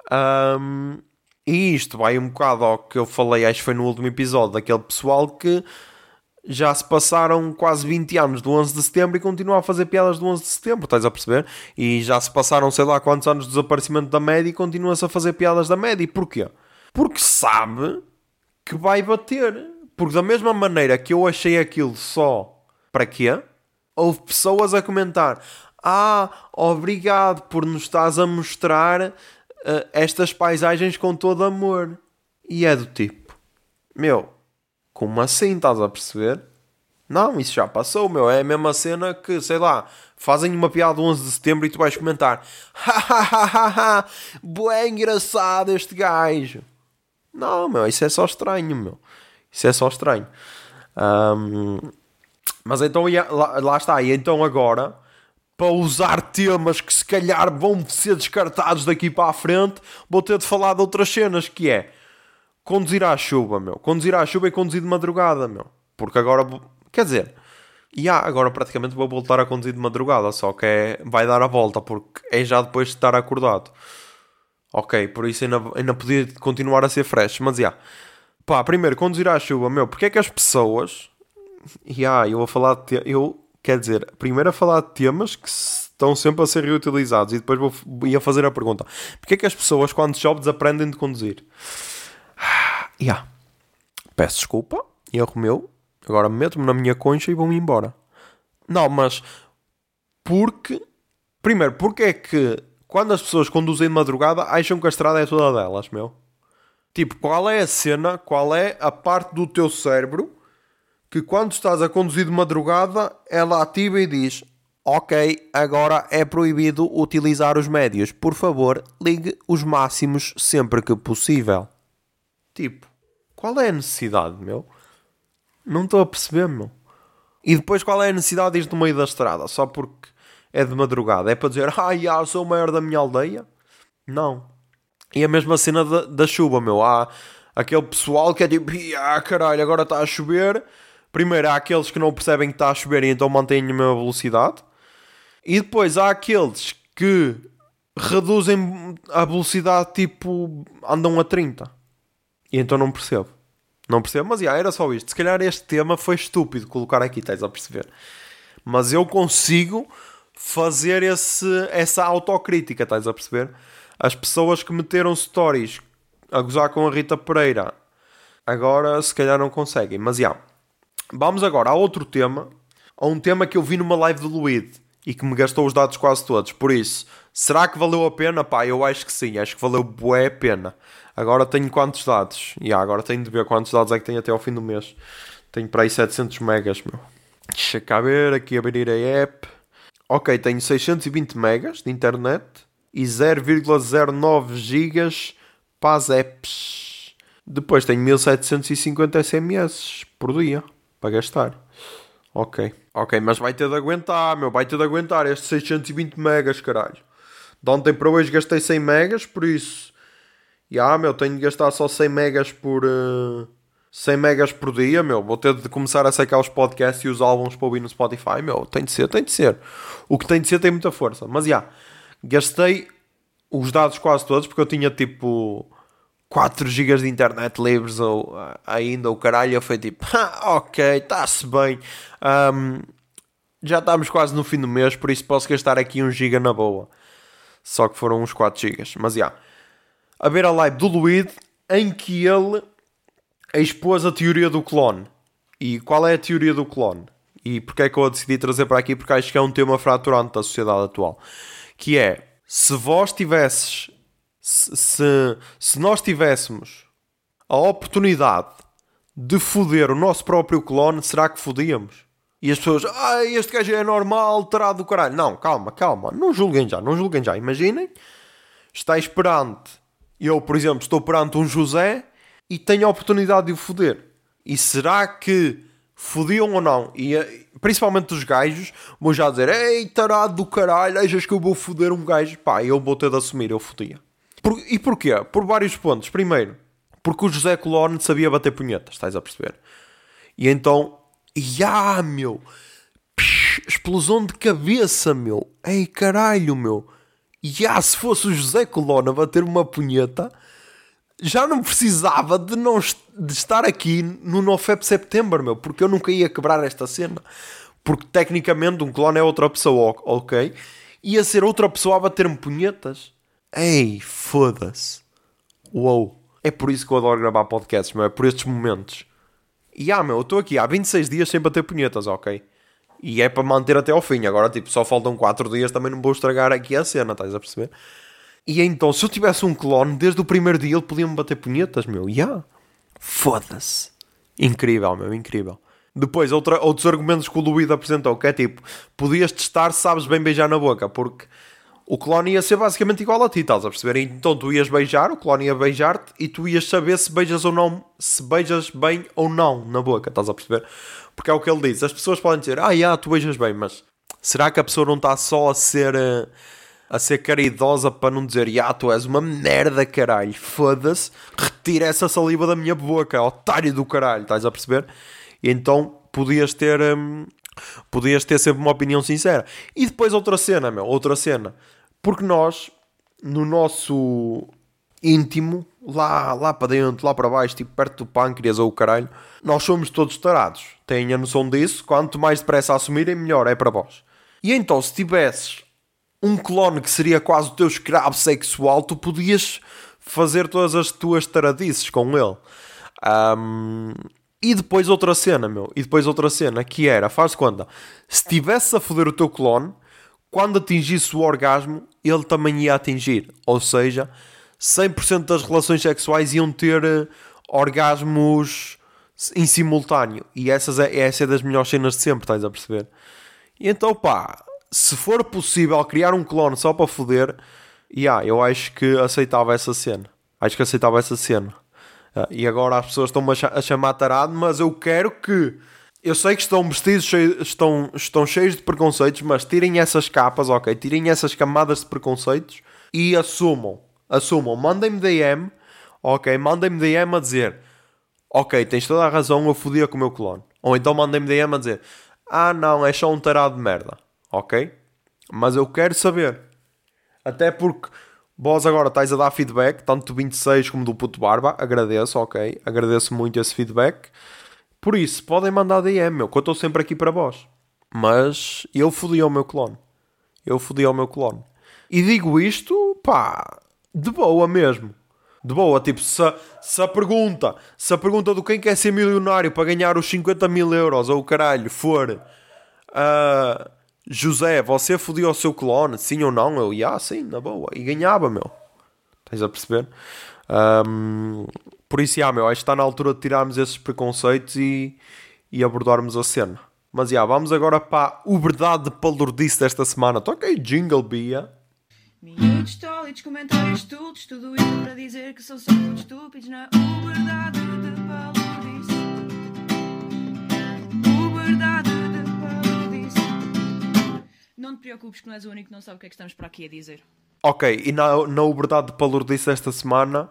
Ahm, e isto vai um bocado ao que eu falei, acho que foi no último episódio, daquele pessoal que já se passaram quase 20 anos do 11 de setembro e continua a fazer piadas do 11 de setembro, estás a perceber? E já se passaram sei lá quantos anos do desaparecimento da média e continua-se a fazer piadas da média. E porquê? Porque sabe que vai bater. Porque da mesma maneira que eu achei aquilo só para quê? Houve pessoas a comentar Ah, obrigado por nos estás a mostrar uh, estas paisagens com todo amor. E é do tipo, meu, como assim estás a perceber? Não, isso já passou, meu. É a mesma cena que, sei lá, fazem uma piada 11 de setembro e tu vais comentar: Hahaha, bué engraçado este gajo. Não, meu, isso é só estranho, meu. Isso é só estranho. Um, mas então, lá, lá está. E então agora, para usar temas que se calhar vão ser descartados daqui para a frente, vou ter de falar de outras cenas, que é conduzir à chuva, meu. Conduzir à chuva e conduzir de madrugada, meu. Porque agora Quer dizer, e yeah, agora praticamente vou voltar a conduzir de madrugada, só que é, vai dar a volta, porque é já depois de estar acordado. Ok, por isso ainda, ainda podia continuar a ser fresh, mas já. Yeah. Pá, primeiro, conduzir à chuva, meu, porque é que as pessoas. *laughs* Yeah, eu vou falar de. Te... Eu, quer dizer, primeiro a falar de temas que estão sempre a ser reutilizados e depois vou ia fazer a pergunta: porque é que as pessoas, quando jovens, aprendem de conduzir? *sighs* Yeah. Peço desculpa, erro meu, Agora meto-me na minha concha e vou-me embora. Não, mas porque. Primeiro, porque é que quando as pessoas conduzem de madrugada acham que a estrada é toda delas, meu? Tipo, qual é a cena, qual é a parte do teu cérebro que quando estás a conduzir de madrugada ela ativa e diz: Ok, agora é proibido utilizar os médios. Por favor, ligue os máximos sempre que possível. Tipo, qual é a necessidade, meu? Não estou a perceber, meu. E depois qual é a necessidade de ir no meio da estrada? Só porque é de madrugada? É para dizer, ah, já, sou o maior da minha aldeia? Não. E a mesma cena da, da chuva, meu. Há aquele pessoal que é tipo, ah, caralho, agora está a chover. Primeiro há aqueles que não percebem que está a chover e então mantêm a mesma velocidade. E depois há aqueles que reduzem a velocidade, tipo, andam a 30. E então não percebo. Não percebo, mas já, era só isto. Se calhar este tema foi estúpido colocar aqui, estás a perceber? Mas eu consigo fazer esse, essa autocrítica, estás a perceber? As pessoas que meteram stories a gozar com a Rita Pereira agora se calhar não conseguem. Mas já, vamos agora a outro tema, a um tema que eu vi numa live do Luíde e que me gastou os dados quase todos. Por isso, será que valeu a pena? Pá, eu acho que sim, acho que valeu bué a pena. Agora tenho quantos dados? E yeah, agora tenho de ver quantos dados é que tenho até ao fim do mês. Tenho para aí 700 megas, meu. Deixa cá ver, aqui abrir a app. Ok, tenho 620 megas de internet e 0,09 gigas para as apps. Depois tenho 1750 SMS por dia para gastar. Ok. Ok, mas vai ter de aguentar, meu. Vai ter de aguentar estes 620 megas, caralho. De ontem para hoje gastei 100 megas, por isso e ah, meu, tenho de gastar só 100 megas por. Uh, 100 megas por dia, meu. Vou ter de começar a sacar os podcasts e os álbuns para ouvir no Spotify, meu. Tem de ser, tem de ser. O que tem de ser tem muita força. Mas já, yeah, gastei os dados quase todos porque eu tinha tipo 4 GB de internet livres ou uh, ainda o caralho. Eu fui tipo, ah, ok, está-se bem. Um, já estamos quase no fim do mês, por isso posso gastar aqui 1 GB na boa. Só que foram uns 4 GB. Mas já. Yeah a ver a live do Luíde em que ele expôs a teoria do clone. E qual é a teoria do clone? E porque é que eu a decidi trazer para aqui? Porque acho que é um tema fraturante da sociedade atual. Que é, se vós tivesses, se, se, nós tivéssemos a oportunidade de foder o nosso próprio clone, será que fodíamos? E as pessoas, ah, este gajo é normal, terá do caralho. Não, calma, calma, não julguem já, não julguem já. Imaginem, está esperante eu, por exemplo, estou perante um José e tenho a oportunidade de o foder. E será que fodiam ou não? E principalmente os gajos vão já dizer: Ei, tarado do caralho, achas que eu vou foder um gajo? Pá, eu vou ter de assumir, eu fodia. Por, e porquê? Por vários pontos. Primeiro, porque o José Colón sabia bater punhetas, estás a perceber? E então, ya meu, psh, explosão de cabeça, meu, ei caralho, meu. Ah, se fosse o José Colonna a bater uma punheta, já não precisava de, não, de estar aqui no NoFap September, meu, porque eu nunca ia quebrar esta cena. Porque tecnicamente um clone é outra pessoa, ok? Ia ser outra pessoa a bater-me punhetas. Ei, foda-se. Uou. É por isso que eu adoro gravar podcasts, meu. É por estes momentos. E ah, meu, eu estou aqui há 26 dias sem bater punhetas, ok? E é para manter até ao fim. Agora, tipo, só faltam 4 dias, também não vou estragar aqui a cena, estás a perceber? E então, se eu tivesse um clone, desde o primeiro dia ele podia-me bater punhetas, meu. Ya. Yeah. Foda-se. Incrível, meu, incrível. Depois, outra, outros argumentos que o Luído apresentou, que é tipo, podias testar sabes bem beijar na boca, porque o clone ia ser basicamente igual a ti, estás a perceber? Então tu ias beijar, o clone ia beijar-te e tu ias saber se beijas ou não, se beijas bem ou não na boca, estás a perceber? Porque é o que ele diz. As pessoas podem dizer, ah, yeah, tu beijas bem, mas será que a pessoa não está só a ser eh, a ser caridosa para não dizer, ah, tu és uma merda, caralho, foda-se, retira essa saliva da minha boca, otário do caralho, estás a perceber? E então podias ter. Hum, podias ter sempre uma opinião sincera. E depois outra cena, meu, outra cena. Porque nós, no nosso íntimo, lá, lá para dentro, lá para baixo, tipo perto do pâncreas ou o caralho, nós somos todos tarados. Tenha noção disso. Quanto mais depressa assumirem, melhor é para vós. E então, se tivesses um clone que seria quase o teu escravo sexual, tu podias fazer todas as tuas taradices com ele. Um, e depois outra cena, meu. E depois outra cena, que era, faz conta, se estivesse a foder o teu clone, quando atingisse o orgasmo, ele também ia atingir. Ou seja, 100% das relações sexuais iam ter uh, orgasmos em simultâneo. E essas é, essa é das melhores cenas de sempre, estás a perceber? E então, pá, se for possível criar um clone só para foder, yeah, eu acho que aceitava essa cena. Acho que aceitava essa cena. Uh, e agora as pessoas estão-me a, chamar tarado, mas eu quero que. Eu sei que estão vestidos, cheios, estão, estão cheios de preconceitos, mas tirem essas capas, ok? Tirem essas camadas de preconceitos e assumam. Assumam. Mandem-me DM, ok? Mandem-me DM a dizer: Ok, tens toda a razão, eu fodia com o meu clone. Ou então mandem-me DM a dizer: Ah, não, é só um tarado de merda, ok? Mas eu quero saber. Até porque Vós agora estáis a dar feedback, tanto do 26 como do Puto Barba. Agradeço, ok. Agradeço muito esse feedback. Por isso, podem mandar DM, meu, que eu estou sempre aqui para vós. Mas eu fodi ao meu clone. Eu fodi ao meu clone. E digo isto, pá, de boa mesmo. De boa, tipo, se, se a pergunta, se a pergunta do quem quer ser milionário para ganhar os 50 mil euros ou o caralho for. Uh, José, você fodia o seu clone, sim ou não? Eu, ia, sim, na boa. E ganhava, meu. Estás a perceber? Um, por isso, já, meu, acho que está na altura de tirarmos esses preconceitos e, e abordarmos a cena. Mas, já, vamos agora para o verdade de palurdice desta semana. Toca aí, Jingle Bia. Minutos, tólitos, comentários, tudo, tudo isso para dizer que são só muito estúpidos na verdade de palurdice. O verdade não te preocupes que não és o único que não sabe o que é que estamos para aqui a dizer. Ok, e na, na Uberdade de Palurdice esta semana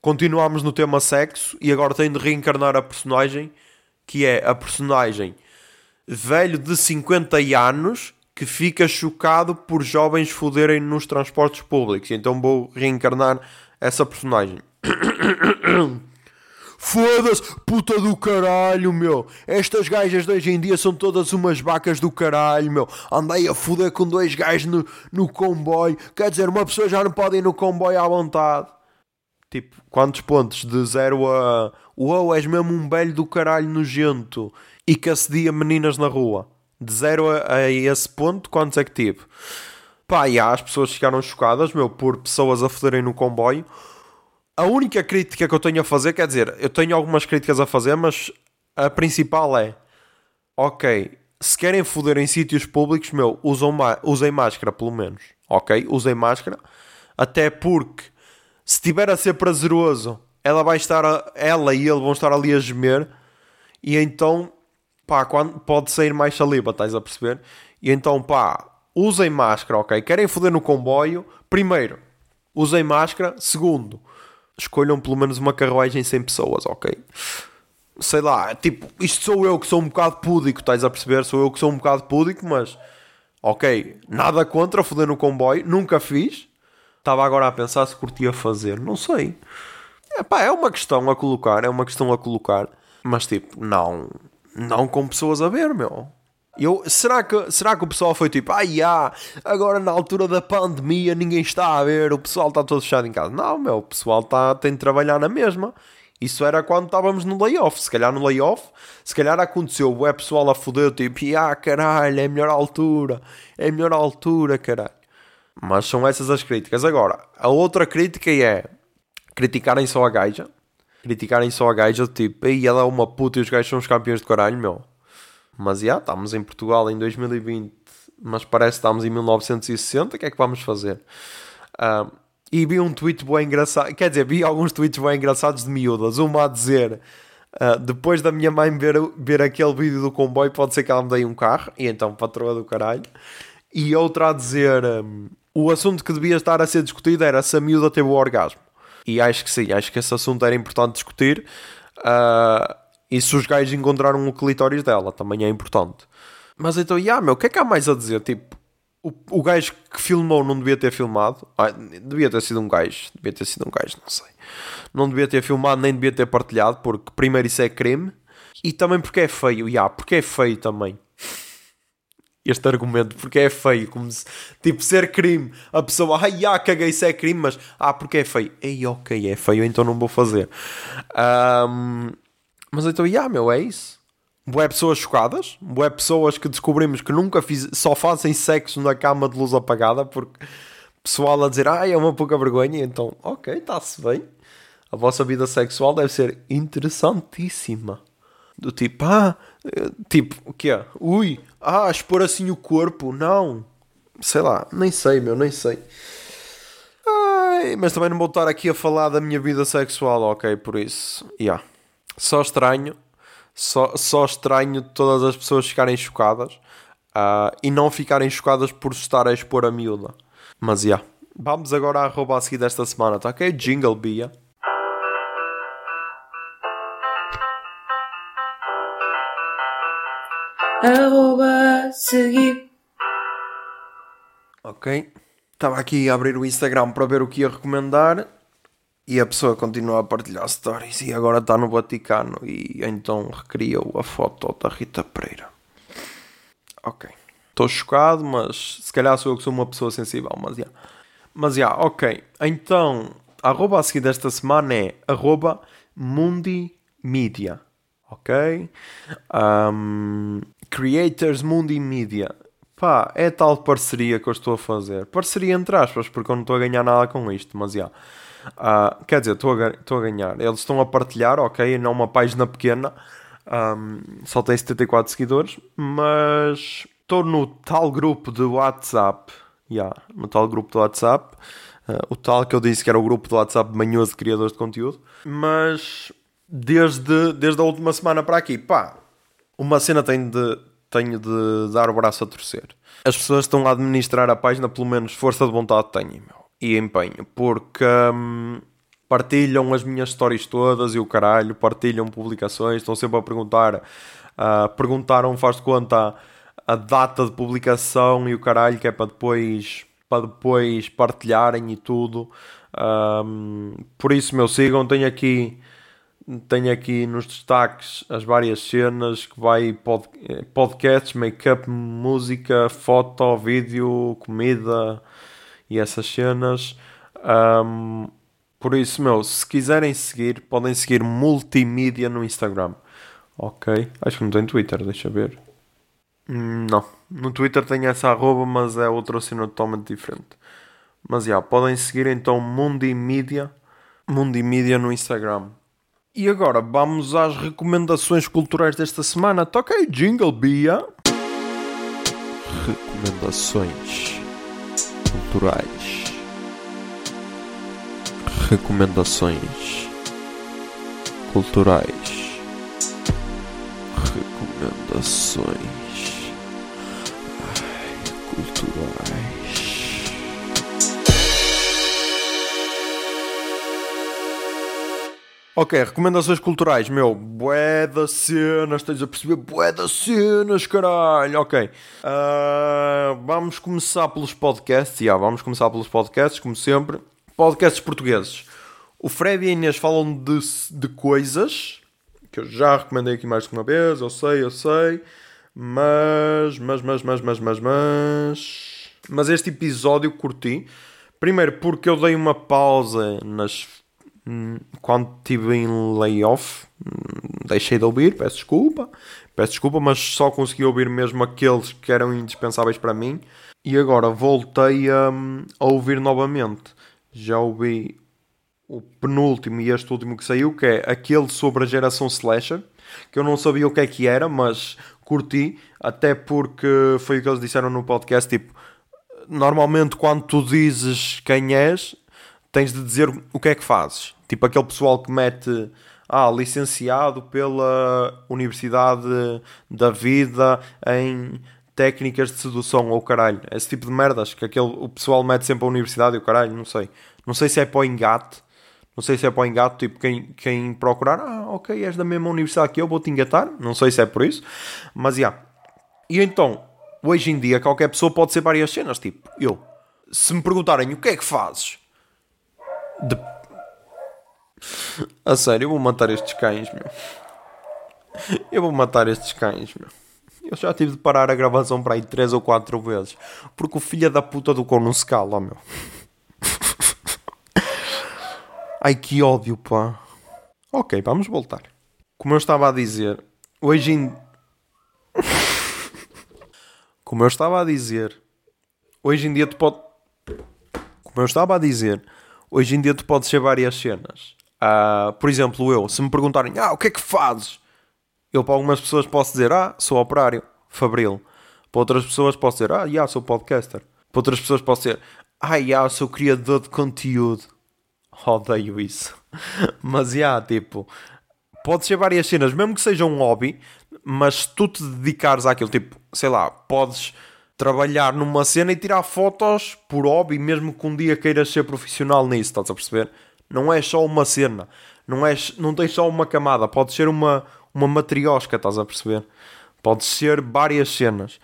continuamos no tema sexo e agora tenho de reencarnar a personagem que é a personagem velho de 50 anos que fica chocado por jovens foderem nos transportes públicos. Então vou reencarnar essa personagem. *coughs* Foda-se, puta do caralho, meu. Estas gajas de hoje em dia são todas umas vacas do caralho, meu. Andei a foder com dois gajos no, no comboio. Quer dizer, uma pessoa já não pode ir no comboio à vontade. Tipo, quantos pontos? De 0 a. Uou, és mesmo um velho do caralho nojento. E que assedia meninas na rua. De 0 a, a, esse ponto, quantos é que tive? Pá, e as pessoas ficaram chocadas, meu, por pessoas a foderem no comboio a única crítica que eu tenho a fazer, quer dizer, eu tenho algumas críticas a fazer, mas a principal é: ok, se querem foder em sítios públicos, meu, usam usem máscara pelo menos, ok? Usem máscara, até porque se tiver a ser prazeroso, ela vai estar, a, ela e ele vão estar ali a gemer, e então, pá, quando, pode sair mais saliva, estás a perceber? E então, pá, usem máscara, ok? Querem foder no comboio, primeiro, usem máscara, segundo escolham pelo menos uma carruagem sem pessoas, ok? Sei lá, tipo, isto sou eu que sou um bocado púdico, estás a perceber? Sou eu que sou um bocado púdico, mas ok, nada contra foder no comboio, nunca fiz. Estava agora a pensar se curtia fazer, não sei. É pá, é uma questão a colocar, é uma questão a colocar, mas tipo, não, não com pessoas a ver, meu. Eu, será, que, será que o pessoal foi tipo, ai ah, agora na altura da pandemia ninguém está a ver, o pessoal está todo fechado em casa? Não, meu, o pessoal está, tem de trabalhar na mesma. Isso era quando estávamos no layoff. Se calhar no layoff, se calhar aconteceu o pessoal a foder, tipo, ah, caralho, é a melhor altura, é a melhor altura, caralho. Mas são essas as críticas. Agora, a outra crítica é criticarem só a gaja. Criticarem só a gaja, tipo, ei, ela é uma puta e os gajos são os campeões de caralho, meu. Mas já, estamos em Portugal em 2020, mas parece que estamos em 1960, o que é que vamos fazer? E vi um tweet bem engraçado, quer dizer, vi alguns tweets bem engraçados de miúdas. Uma a dizer, ah, depois da minha mãe ver, ver aquele vídeo do comboio, pode ser que ela me dê um carro, e então patroa do caralho. E outra a dizer, um, o assunto que devia estar a ser discutido era se a miúda teve o orgasmo. E acho que sim, acho que esse assunto era importante discutir. Ah, e se os gajos encontraram o clitóris dela, também é importante. Mas então, yeah, meu, o que é que há mais a dizer? Tipo, o, o gajo que filmou não devia ter filmado. Ah, devia ter sido um gajo. Devia ter sido um gajo, não sei. Não devia ter filmado, nem devia ter partilhado, porque primeiro isso é crime. E também porque é feio. Yeah, porque é feio também. Este argumento, porque é feio. Como se, tipo, ser crime. A pessoa, ai, ah, caguei, isso é crime, mas, ah, porque é feio. Ei, ok, é feio, então não vou fazer. Ahm, mas então, yeah, meu, é isso. Boé pessoas chocadas, boé pessoas que descobrimos que nunca fiz, só fazem sexo na cama de luz apagada, porque pessoal a dizer, ai, é uma pouca vergonha, então, ok, está-se bem. A vossa vida sexual deve ser interessantíssima. Do tipo, ah, eh, tipo, o que é? Ui, ah, expor assim o corpo, não. Sei lá, nem sei, meu, nem sei. Ai, mas também não vou estar aqui a falar da minha vida sexual, ok? Por isso, yeah. Só estranho, só, só estranho todas as pessoas ficarem chocadas ah, e não ficarem chocadas por estar a expor a miúda. Mas, já. Yeah. Vamos agora à arroba a seguir desta semana, tá ok? Jingle Bia. Arroba seguir. Ok. Estava aqui a abrir o Instagram para ver o que ia recomendar e a pessoa continua a partilhar stories e agora está no Vaticano e então recriou a foto da Rita Pereira. Ok. Estou chocado, mas se calhar sou eu que sou uma pessoa sensível, mas já. Mas já, ok. Então, a arroba a seguir desta semana é arroba Mundi. Ok? Um, Creators Mundi Media. Pá, é tal parceria que eu estou a fazer. Parceria entre aspas, porque eu não estou a ganhar nada com isto, mas já. Uh, quer dizer, estou a, a ganhar. Eles estão a partilhar, ok? Não uma página pequena. Um, só tem 74 seguidores, mas estou no tal grupo de WhatsApp. Yeah, no tal grupo de WhatsApp. Uh, o tal que eu disse que era o grupo de WhatsApp manhoso de criadores de conteúdo. Mas desde, desde a última semana para aqui, pá, uma cena tem de, tenho de dar o braço a torcer. As pessoas estão a administrar a página, pelo menos força de vontade têm, meu. E empenho, porque hum, partilham as minhas histórias todas e o caralho, partilham publicações, estão sempre a perguntar. Uh, perguntaram, faz de conta, a data de publicação e o caralho, que é para depois, para depois partilharem e tudo. Um, por isso, meu, sigam, tenho aqui tenho aqui nos destaques as várias cenas que vai pod, podcasts, make-up, música, foto, vídeo, comida e essas cenas. Um, por isso, meu, se quiserem seguir, podem seguir multimídia no Instagram. Ok? Acho que não tem Twitter, deixa ver. Hum, Não, no Twitter tem essa arroba, mas é outra cena totalmente diferente. Mas já, podem seguir então Mundimídia, Mundimídia no Instagram. E agora vamos às recomendações culturais desta semana. Toca aí, Jingle Bia. Recomendações culturais. Recomendações culturais. Recomendações ai, culturais. Ok, recomendações culturais, meu, bué das cenas, tens a perceber, bué das cenas, caralho, ok. Ah, vamos começar pelos podcasts, já, vamos começar pelos podcasts, como sempre. Podcasts portugueses. O Fred e a Inês falam de, de coisas, que eu já recomendei aqui mais de uma vez, eu sei, eu sei, mas, mas, mas, mas, mas, mas, mas... Mas este episódio curti, primeiro porque eu dei uma pausa nas quando estive em layoff, hum, deixei de ouvir, peço desculpa. Peço desculpa, mas só consegui ouvir mesmo aqueles que eram indispensáveis para mim. E agora voltei a, a ouvir novamente. Já ouvi o penúltimo e este último que saiu, que é aquele sobre a geração Slasher, que eu não sabia o que é que era, mas curti, até porque foi o que eles disseram no podcast, tipo, normalmente quando tu dizes quem és, tens de dizer o que é que fazes. Tipo aquele pessoal que mete ah, licenciado pela Universidade da Vida em técnicas de sedução ou caralho. Esse tipo de merdas que aquele, o pessoal mete sempre a universidade e o caralho, não sei. Não sei se é para o engate. Não sei se é para o engate, tipo, quem, quem procurar, ah, ok, és da mesma universidade que eu, vou-te engatar. Não sei se é por isso. Mas, já. Yeah. E então, hoje em dia, qualquer pessoa pode ser várias cenas. Tipo, eu, se me perguntarem o que é que fazes, de... a sério, eu vou matar estes cães, meu. Eu vou matar estes cães, meu. Eu já tive de parar a gravação para aí 3 ou 4 vezes. Porque o filho da puta do cão não se cala, meu. Ai que ódio, pá. Ok, vamos voltar. Como eu estava a dizer, hoje em. Como eu estava a dizer, hoje em dia tu pode. Como eu estava a dizer, hoje em dia tu podes ser várias cenas. Uh, por exemplo, eu, se me perguntarem, ah, o que é que fazes? Eu para algumas pessoas posso dizer, ah, sou operário, fabril. Para outras pessoas posso dizer, ah, já, sou podcaster. Para outras pessoas posso dizer, ah, já, sou criador de conteúdo. *laughs* Odeio isso. *laughs* Mas, já, tipo, pode ser várias cenas, mesmo que seja um hobby, mas se tu te dedicares àquilo, tipo, sei lá, podes trabalhar numa cena e tirar fotos por hobby, mesmo que um dia queiras ser profissional nisso, estás a perceber? Não é só uma cena, não, é, não tens só uma camada, pode ser uma, uma matriosca, estás a perceber? Pode ser várias cenas.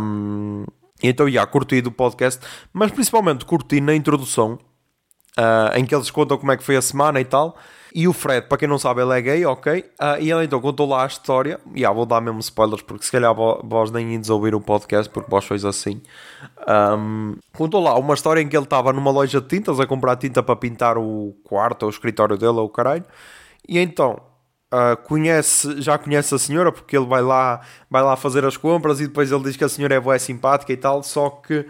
Um, então, já, curti do podcast, mas principalmente curti na introdução, uh, em que eles contam como é que foi a semana e tal. E o Fred, para quem não sabe, ele é gay, ok? Uh, e ele então contou lá a história. E yeah, vou dar mesmo spoilers, porque se calhar vós nem ides ouvir o podcast, porque vós sois assim. Um, contou lá uma história em que ele estava numa loja de tintas a comprar tinta para pintar o quarto ou o escritório dele ou o caralho. E então Uh, conhece, já conhece a senhora porque ele vai lá, vai lá fazer as compras e depois ele diz que a senhora é boa, é simpática e tal, só que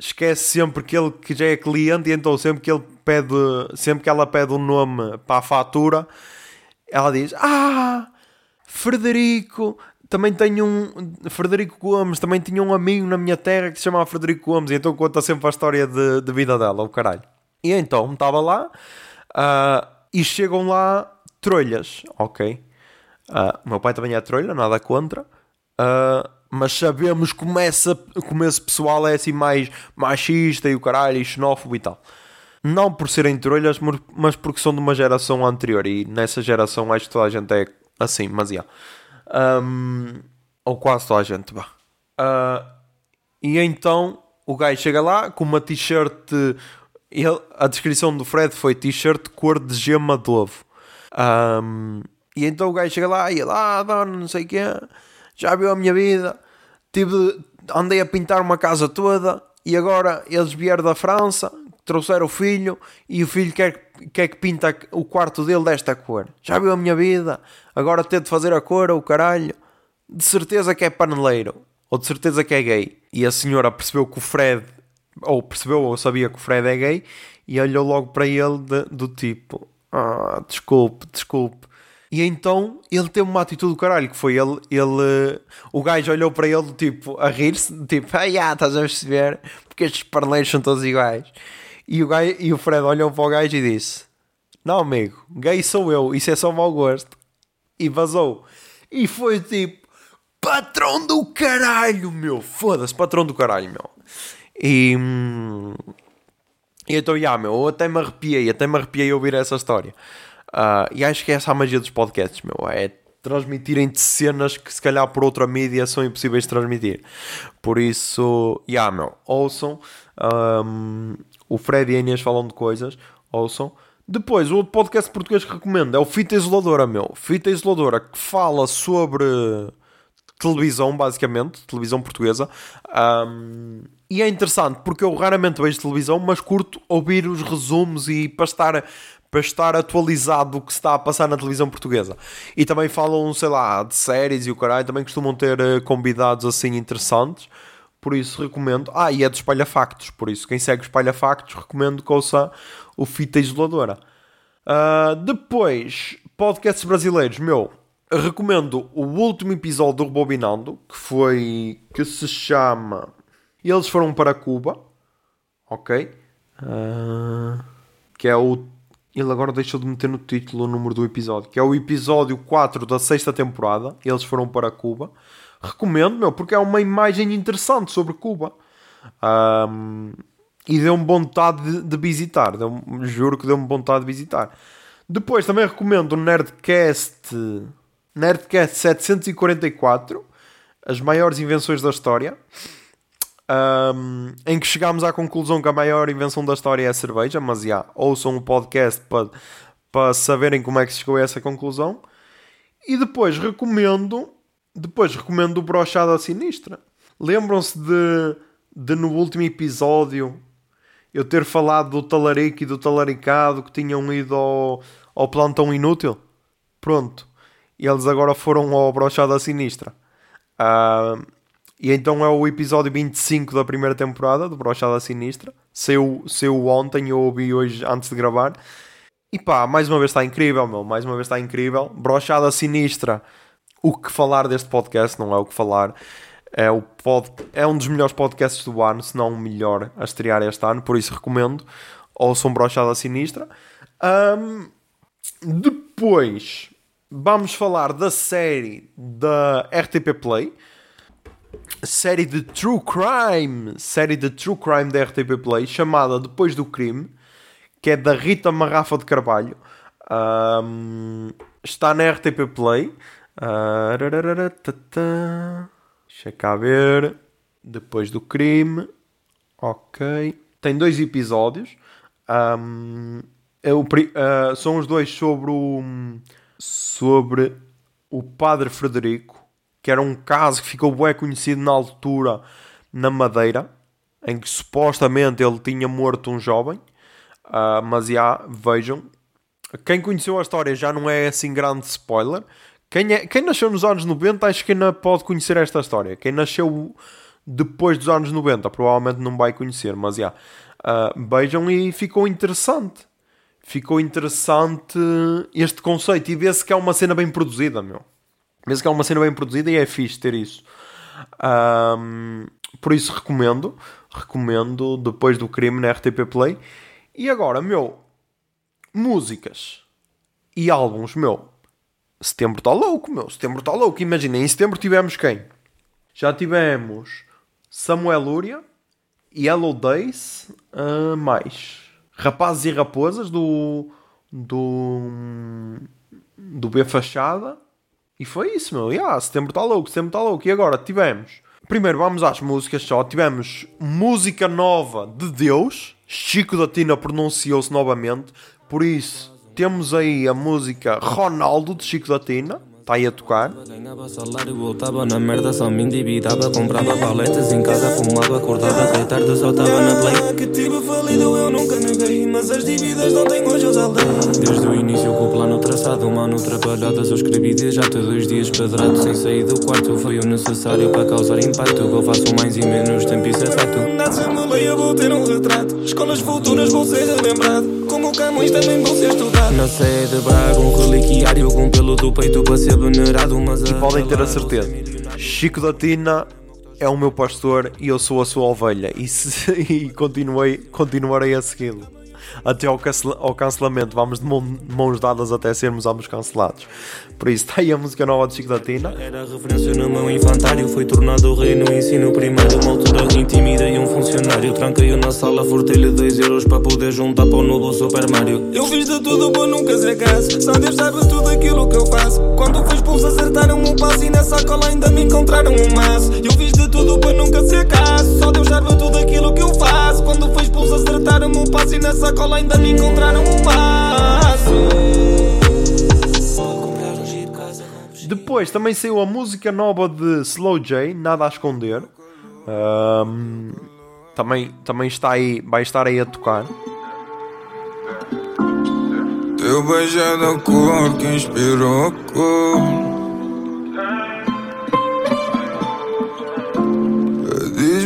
esquece sempre que ele que já é cliente e então sempre que ele pede, sempre que ela pede um nome para a fatura, ela diz: "Ah, Frederico, também tenho um Frederico Gomes, também tinha um amigo na minha terra que se chamava Frederico Gomes", e então conta sempre a história de, de vida dela, o caralho. E então estava lá uh, e chegam lá trolhas, ok? Uh, meu pai também é trolha, nada contra. Uh, mas sabemos como, essa, como esse pessoal é assim mais machista e o caralho, e xenófobo e tal. Não por serem trolhas, mas porque são de uma geração anterior. E nessa geração acho que toda a gente é assim, mas já. Um, ou quase toda a gente, vá. Uh, e então o gajo chega lá com uma t-shirt. A descrição do Fred foi t-shirt cor de gema de ovo. Um, e então o gajo chega lá e ele, ah, não sei o quê, já viu a minha vida, tive, andei a pintar uma casa toda e agora eles vieram da França, trouxeram o filho e o filho quer, quer que pinta o quarto dele desta cor. Já viu a minha vida, agora de fazer a cor, o caralho. De certeza que é paneleiro, ou de certeza que é gay. E a senhora percebeu que o Fred, ou percebeu ou sabia que o Fred é gay, e olhou logo para ele de, do tipo: ah, desculpe, desculpe. E então ele teve uma atitude do caralho, que foi ele, ele o gajo olhou para ele, tipo, a rir-se, tipo, ah, yeah, estás a perceber, porque estes parleiros são todos iguais. E o, gajo, e o Fred olhou para o gajo e disse: Não, amigo, gay sou eu, isso é só mau gosto. E vazou. E foi tipo, patrão do caralho, meu, foda-se, patrão do caralho, meu. E. Hum, e então, já, meu, eu até me arrepiei, até me arrepiei a ouvir essa história. Uh, e acho que é essa a magia dos podcasts, meu, é transmitirem-te cenas que se calhar por outra mídia são impossíveis de transmitir. Por isso, já, yeah, meu, ouçam. Um, o Fred e a Inês falam de coisas, ouçam. Depois, o outro podcast português que recomendo é o Fita Isoladora, meu. Fita Isoladora, que fala sobre televisão, basicamente, televisão portuguesa. Um, e é interessante porque eu raramente vejo televisão, mas curto ouvir os resumos e para estar, para estar atualizado do que se está a passar na televisão portuguesa. E também falam, sei lá, de séries e o caralho, também costumam ter eh, convidados assim interessantes. Por isso recomendo. Ah, e é do Espalha Factos, por isso quem segue Espalha Factos recomendo que ouça o Fita Isoladora. Ah, depois, podcasts brasileiros, meu, recomendo o último episódio do Rebobinando, que foi, que se chama Eles Foram para Cuba, ok? Ah, que é o ele agora deixou de meter no título o número do episódio, que é o episódio 4 da sexta temporada. Eles foram para Cuba. Recomendo, meu, porque é uma imagem interessante sobre Cuba. Ahm, e deu-me vontade de, de visitar. Deu juro que deu-me vontade de visitar. Depois também recomendo o Nerdcast, Nerdcast 744, as maiores invenções da história. Um, em que chegámos à conclusão que a maior invenção da história é a cerveja, mas já, ouçam o podcast para para saberem como é que se chegou a essa conclusão. E depois recomendo, depois recomendo o Brochada Sinistra. Lembram-se de, de no último episódio eu ter falado do talarico e do talaricado que tinham ido ao, ao plantão inútil? Pronto. E eles agora foram ao Brochada Sinistra. Ah, e então é o episódio 25 da primeira temporada do Brochada Sinistra. Saiu, saiu ontem, eu ouvi hoje antes de gravar. E pá, mais uma vez está incrível, meu. Mais uma vez está incrível. Brochada Sinistra. O que falar deste podcast não é o que falar. É, o pod... é um dos melhores podcasts do ano, se não o melhor a estrear este ano. Por isso recomendo. Ouçam Brochada Sinistra. Ahm, depois vamos falar da série da RTP Play série de True Crime, série de True Crime da RTP Play, chamada Depois do Crime, que é da Rita Marrafa de Carvalho. Ahm, está na RTP Play. Ah. Deixa cá ver. Depois do Crime. Ok. Tem dois episódios. Ahm, é o pri- ah, são os dois sobre o, sobre o Padre Frederico que era um caso que ficou bem conhecido na altura na Madeira, em que supostamente ele tinha morto um jovem. Ah, mas já, vejam. Quem conheceu a história já não é assim grande spoiler. Quem, é, quem nasceu nos anos 90 acho que ainda pode conhecer esta história. Quem nasceu depois dos anos 90 provavelmente não vai conhecer, mas já. Ah, vejam e ficou interessante. Ficou interessante este conceito e vê-se que é uma cena bem produzida, meu. Vê-se que é uma cena bem produzida e é fixe ter isso. Ahm, por isso recomendo. Recomendo depois do crime na RTP Play. E agora, meu, músicas e álbuns, meu. Setembro está louco, meu. Setembro está louco. Imaginem, em setembro tivemos quem? Já tivemos Samuel Lúria, Yellow Days, ah, mais Rapazes e Raposas do do do B Fachada e foi isso, meu. Yeah, setembro está louco, setembro está louco. E agora tivemos. Primeiro vamos às músicas só. Tivemos música nova de Deus. Chico da Tina pronunciou-se novamente. Por isso, temos aí a música Ronaldo de Chico da Tina. Está aí a tocar. Ganhava salário, voltava na merda, só me endividava Comprava paletas em casa, fumava, acordava Até tarde só tava na play. Que tive falido eu nunca neguei Mas as dívidas não têm hoje eu saldei Desde o início com o plano traçado Mano trabalhadas eu escrevi desde já Todos os dias pedrado Sem sair do quarto. Foi o necessário Para causar impacto Que eu faço mais e menos tempo isso é facto Nada se me leia, vou ter um retrato Escolas futuras vou ser relembrado Como Camões também vou ser estudado Na sede de Braga um reliquiário Com pelo do peito para ser E podem ter a certeza. Chico da Tina é o meu pastor e eu sou a sua ovelha. E, se- *laughs* e continuei, continuarei a segui-lo. Até ao, ao cancelamento. Vamos de mão- mãos dadas até sermos ambos cancelados. Por isso, está aí a música nova de Chico da Tina. Era referência no meu infantário Fui tornado rei no ensino primário. Uma altura intimidei um funcionário. Tranquei-o na sala, furtei-lhe 2 euros Para poder juntar para o novo Super Mario. Eu fiz de tudo para nunca ser caso Só Deus sabe tudo aquilo que eu faço. Quando fui expulso acertaram-me um passo E nessa cola ainda me encontraram um maço. Eu fiz de tudo para nunca ser caso Só Deus sabe tudo aquilo que eu faço. Quando fui expulso acertaram-me um passo E nessa cola ainda me encontraram um maço Depois também saiu a música nova de Slow J, Nada a Esconder. Ahm, também, também está aí, vai estar aí a tocar. Teu beijo é da cor que inspirou a cor.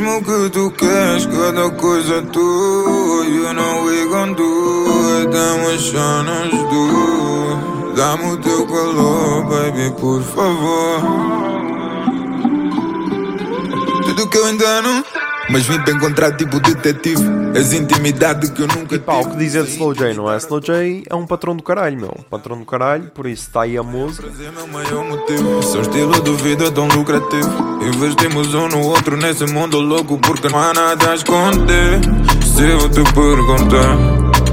Diz-me o que tu queres, cada coisa é tua. You know we gon' do it, then we shine as do. Dá-me o teu calor, baby, por favor. Tudo que eu ainda não. Mas vim para encontrar tipo detetive. És intimidade que eu nunca Pá, o que dizer de Slow J, não é? Slow J é um patrão do caralho, meu. Patrão do caralho, por isso está aí a música. Seu estilo de vida é tão lucrativo. Investimos um no outro nesse mundo louco porque não há nada a esconder. Se eu te perguntar,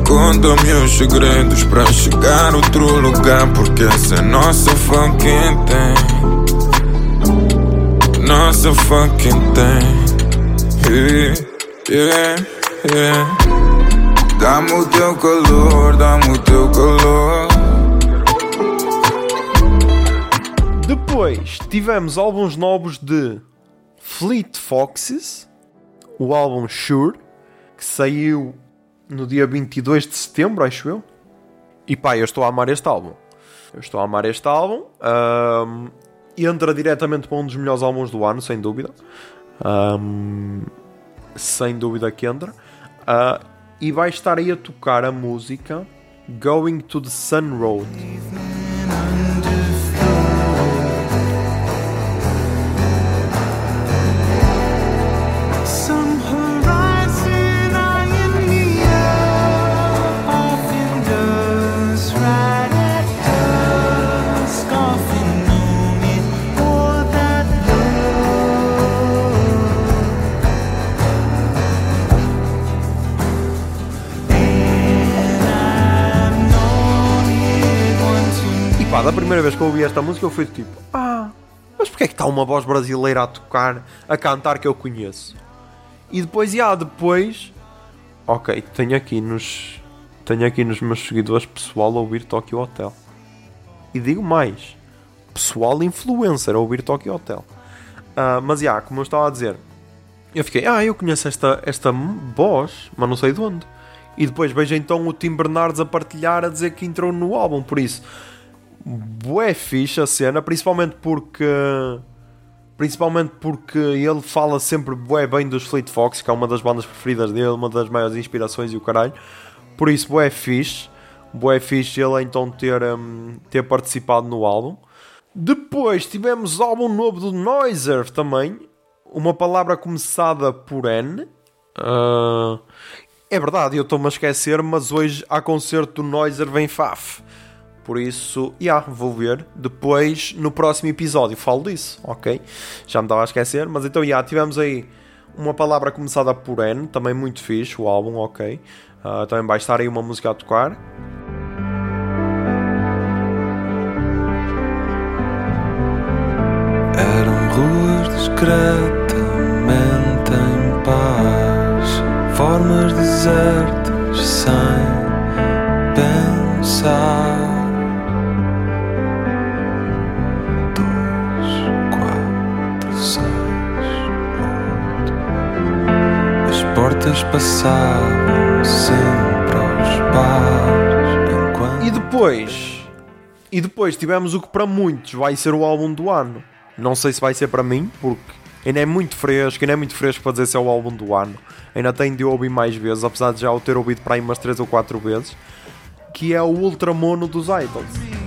conta-me os segredos para chegar a outro lugar. Porque essa é nossa fucking thing. Nossa fucking thing. Yeah, yeah. Dá-me o teu calor, dá-me o teu calor. Depois tivemos álbuns novos de Fleet Foxes, o álbum Sure, que saiu no dia 22 de setembro, acho eu. E pá, eu estou a amar este álbum. Eu estou a amar este álbum. Ahm, entra diretamente para um dos melhores álbuns do ano, sem dúvida. Ahm, sem dúvida que entra. Ah, e vai estar aí a tocar a música Going to the Sun Road. Primeira vez que eu ouvi esta música eu fui tipo, ah, mas porquê é que está uma voz brasileira a tocar, a cantar que eu conheço? E depois, já, depois, ok, tenho aqui nos, tenho aqui nos meus seguidores pessoal a ouvir Tokyo Hotel. E digo mais, pessoal influencer a ouvir Tokyo Hotel. Ah, mas, já, como eu estava a dizer, eu fiquei, ah, eu conheço esta, esta voz, mas não sei de onde. E depois vejo então o Tim Bernardes a partilhar, a dizer que entrou no álbum, por isso bué fixe a cena, principalmente porque principalmente porque ele fala sempre bué bem dos Fleet Fox, que é uma das bandas preferidas dele, uma das maiores inspirações e o caralho. Por isso bué fixe, bué fixe ele então ter, hum, ter participado no álbum. Depois tivemos álbum novo do Noiser também, uma palavra começada por N. Ah, é verdade, eu estou-me a esquecer, mas hoje há concerto do Noiser vem Faf. Por isso, já, vou ver. Depois, no próximo episódio, falo disso, ok? Já me estava a esquecer, mas então, já, tivemos aí uma palavra começada por N, também muito fixe, o álbum, ok? Ah, também vai estar aí uma música a tocar. Eram ruas discretamente em paz, formas desertas passavam sempre aos pares enquanto. E depois, e depois tivemos o que para muitos vai ser o álbum do ano. Não sei se vai ser para mim, porque ainda é muito fresco, ainda é muito fresco para dizer se é o álbum do ano. Ainda tenho de ouvir mais vezes, apesar de já o ter ouvido para aí umas 3 ou 4 vezes. Que é o Ultramono dos Idols.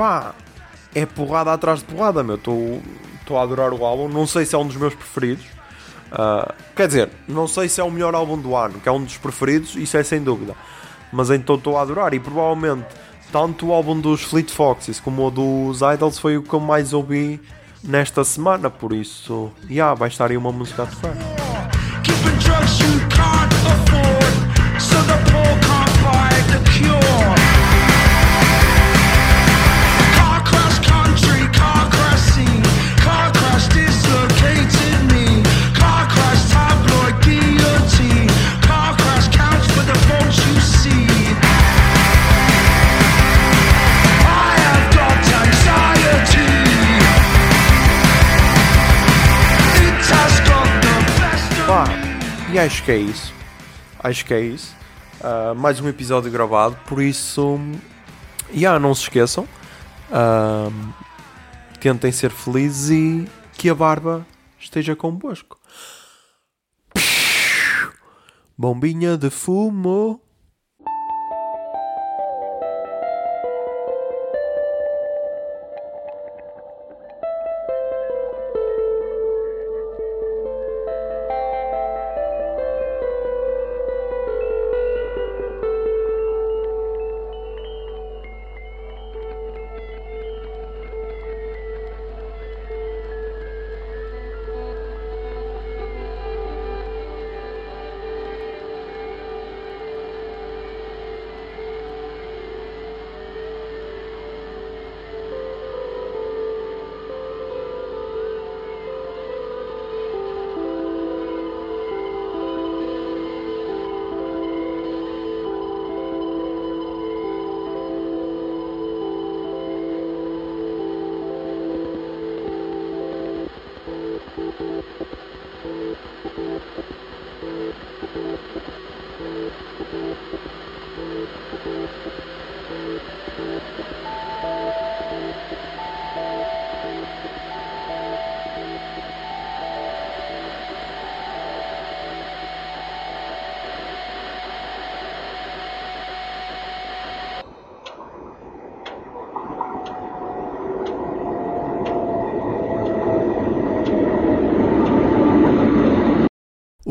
Pá, é porrada atrás de porrada, meu. Estou a adorar o álbum. Não sei se é um dos meus preferidos. Ah, quer dizer, não sei se é o melhor álbum do ano, que é um dos preferidos, isso é sem dúvida. Mas então estou a adorar e provavelmente tanto o álbum dos Fleet Foxes como o dos Idols foi o que eu mais ouvi nesta semana, por isso, yeah, vai estar aí uma música a tocar. Acho que é isso. Acho que é isso. Ah, mais um episódio gravado, por isso, já não se esqueçam. Ah, tentem ser felizes e que a barba esteja convosco. Bombinha de fumo.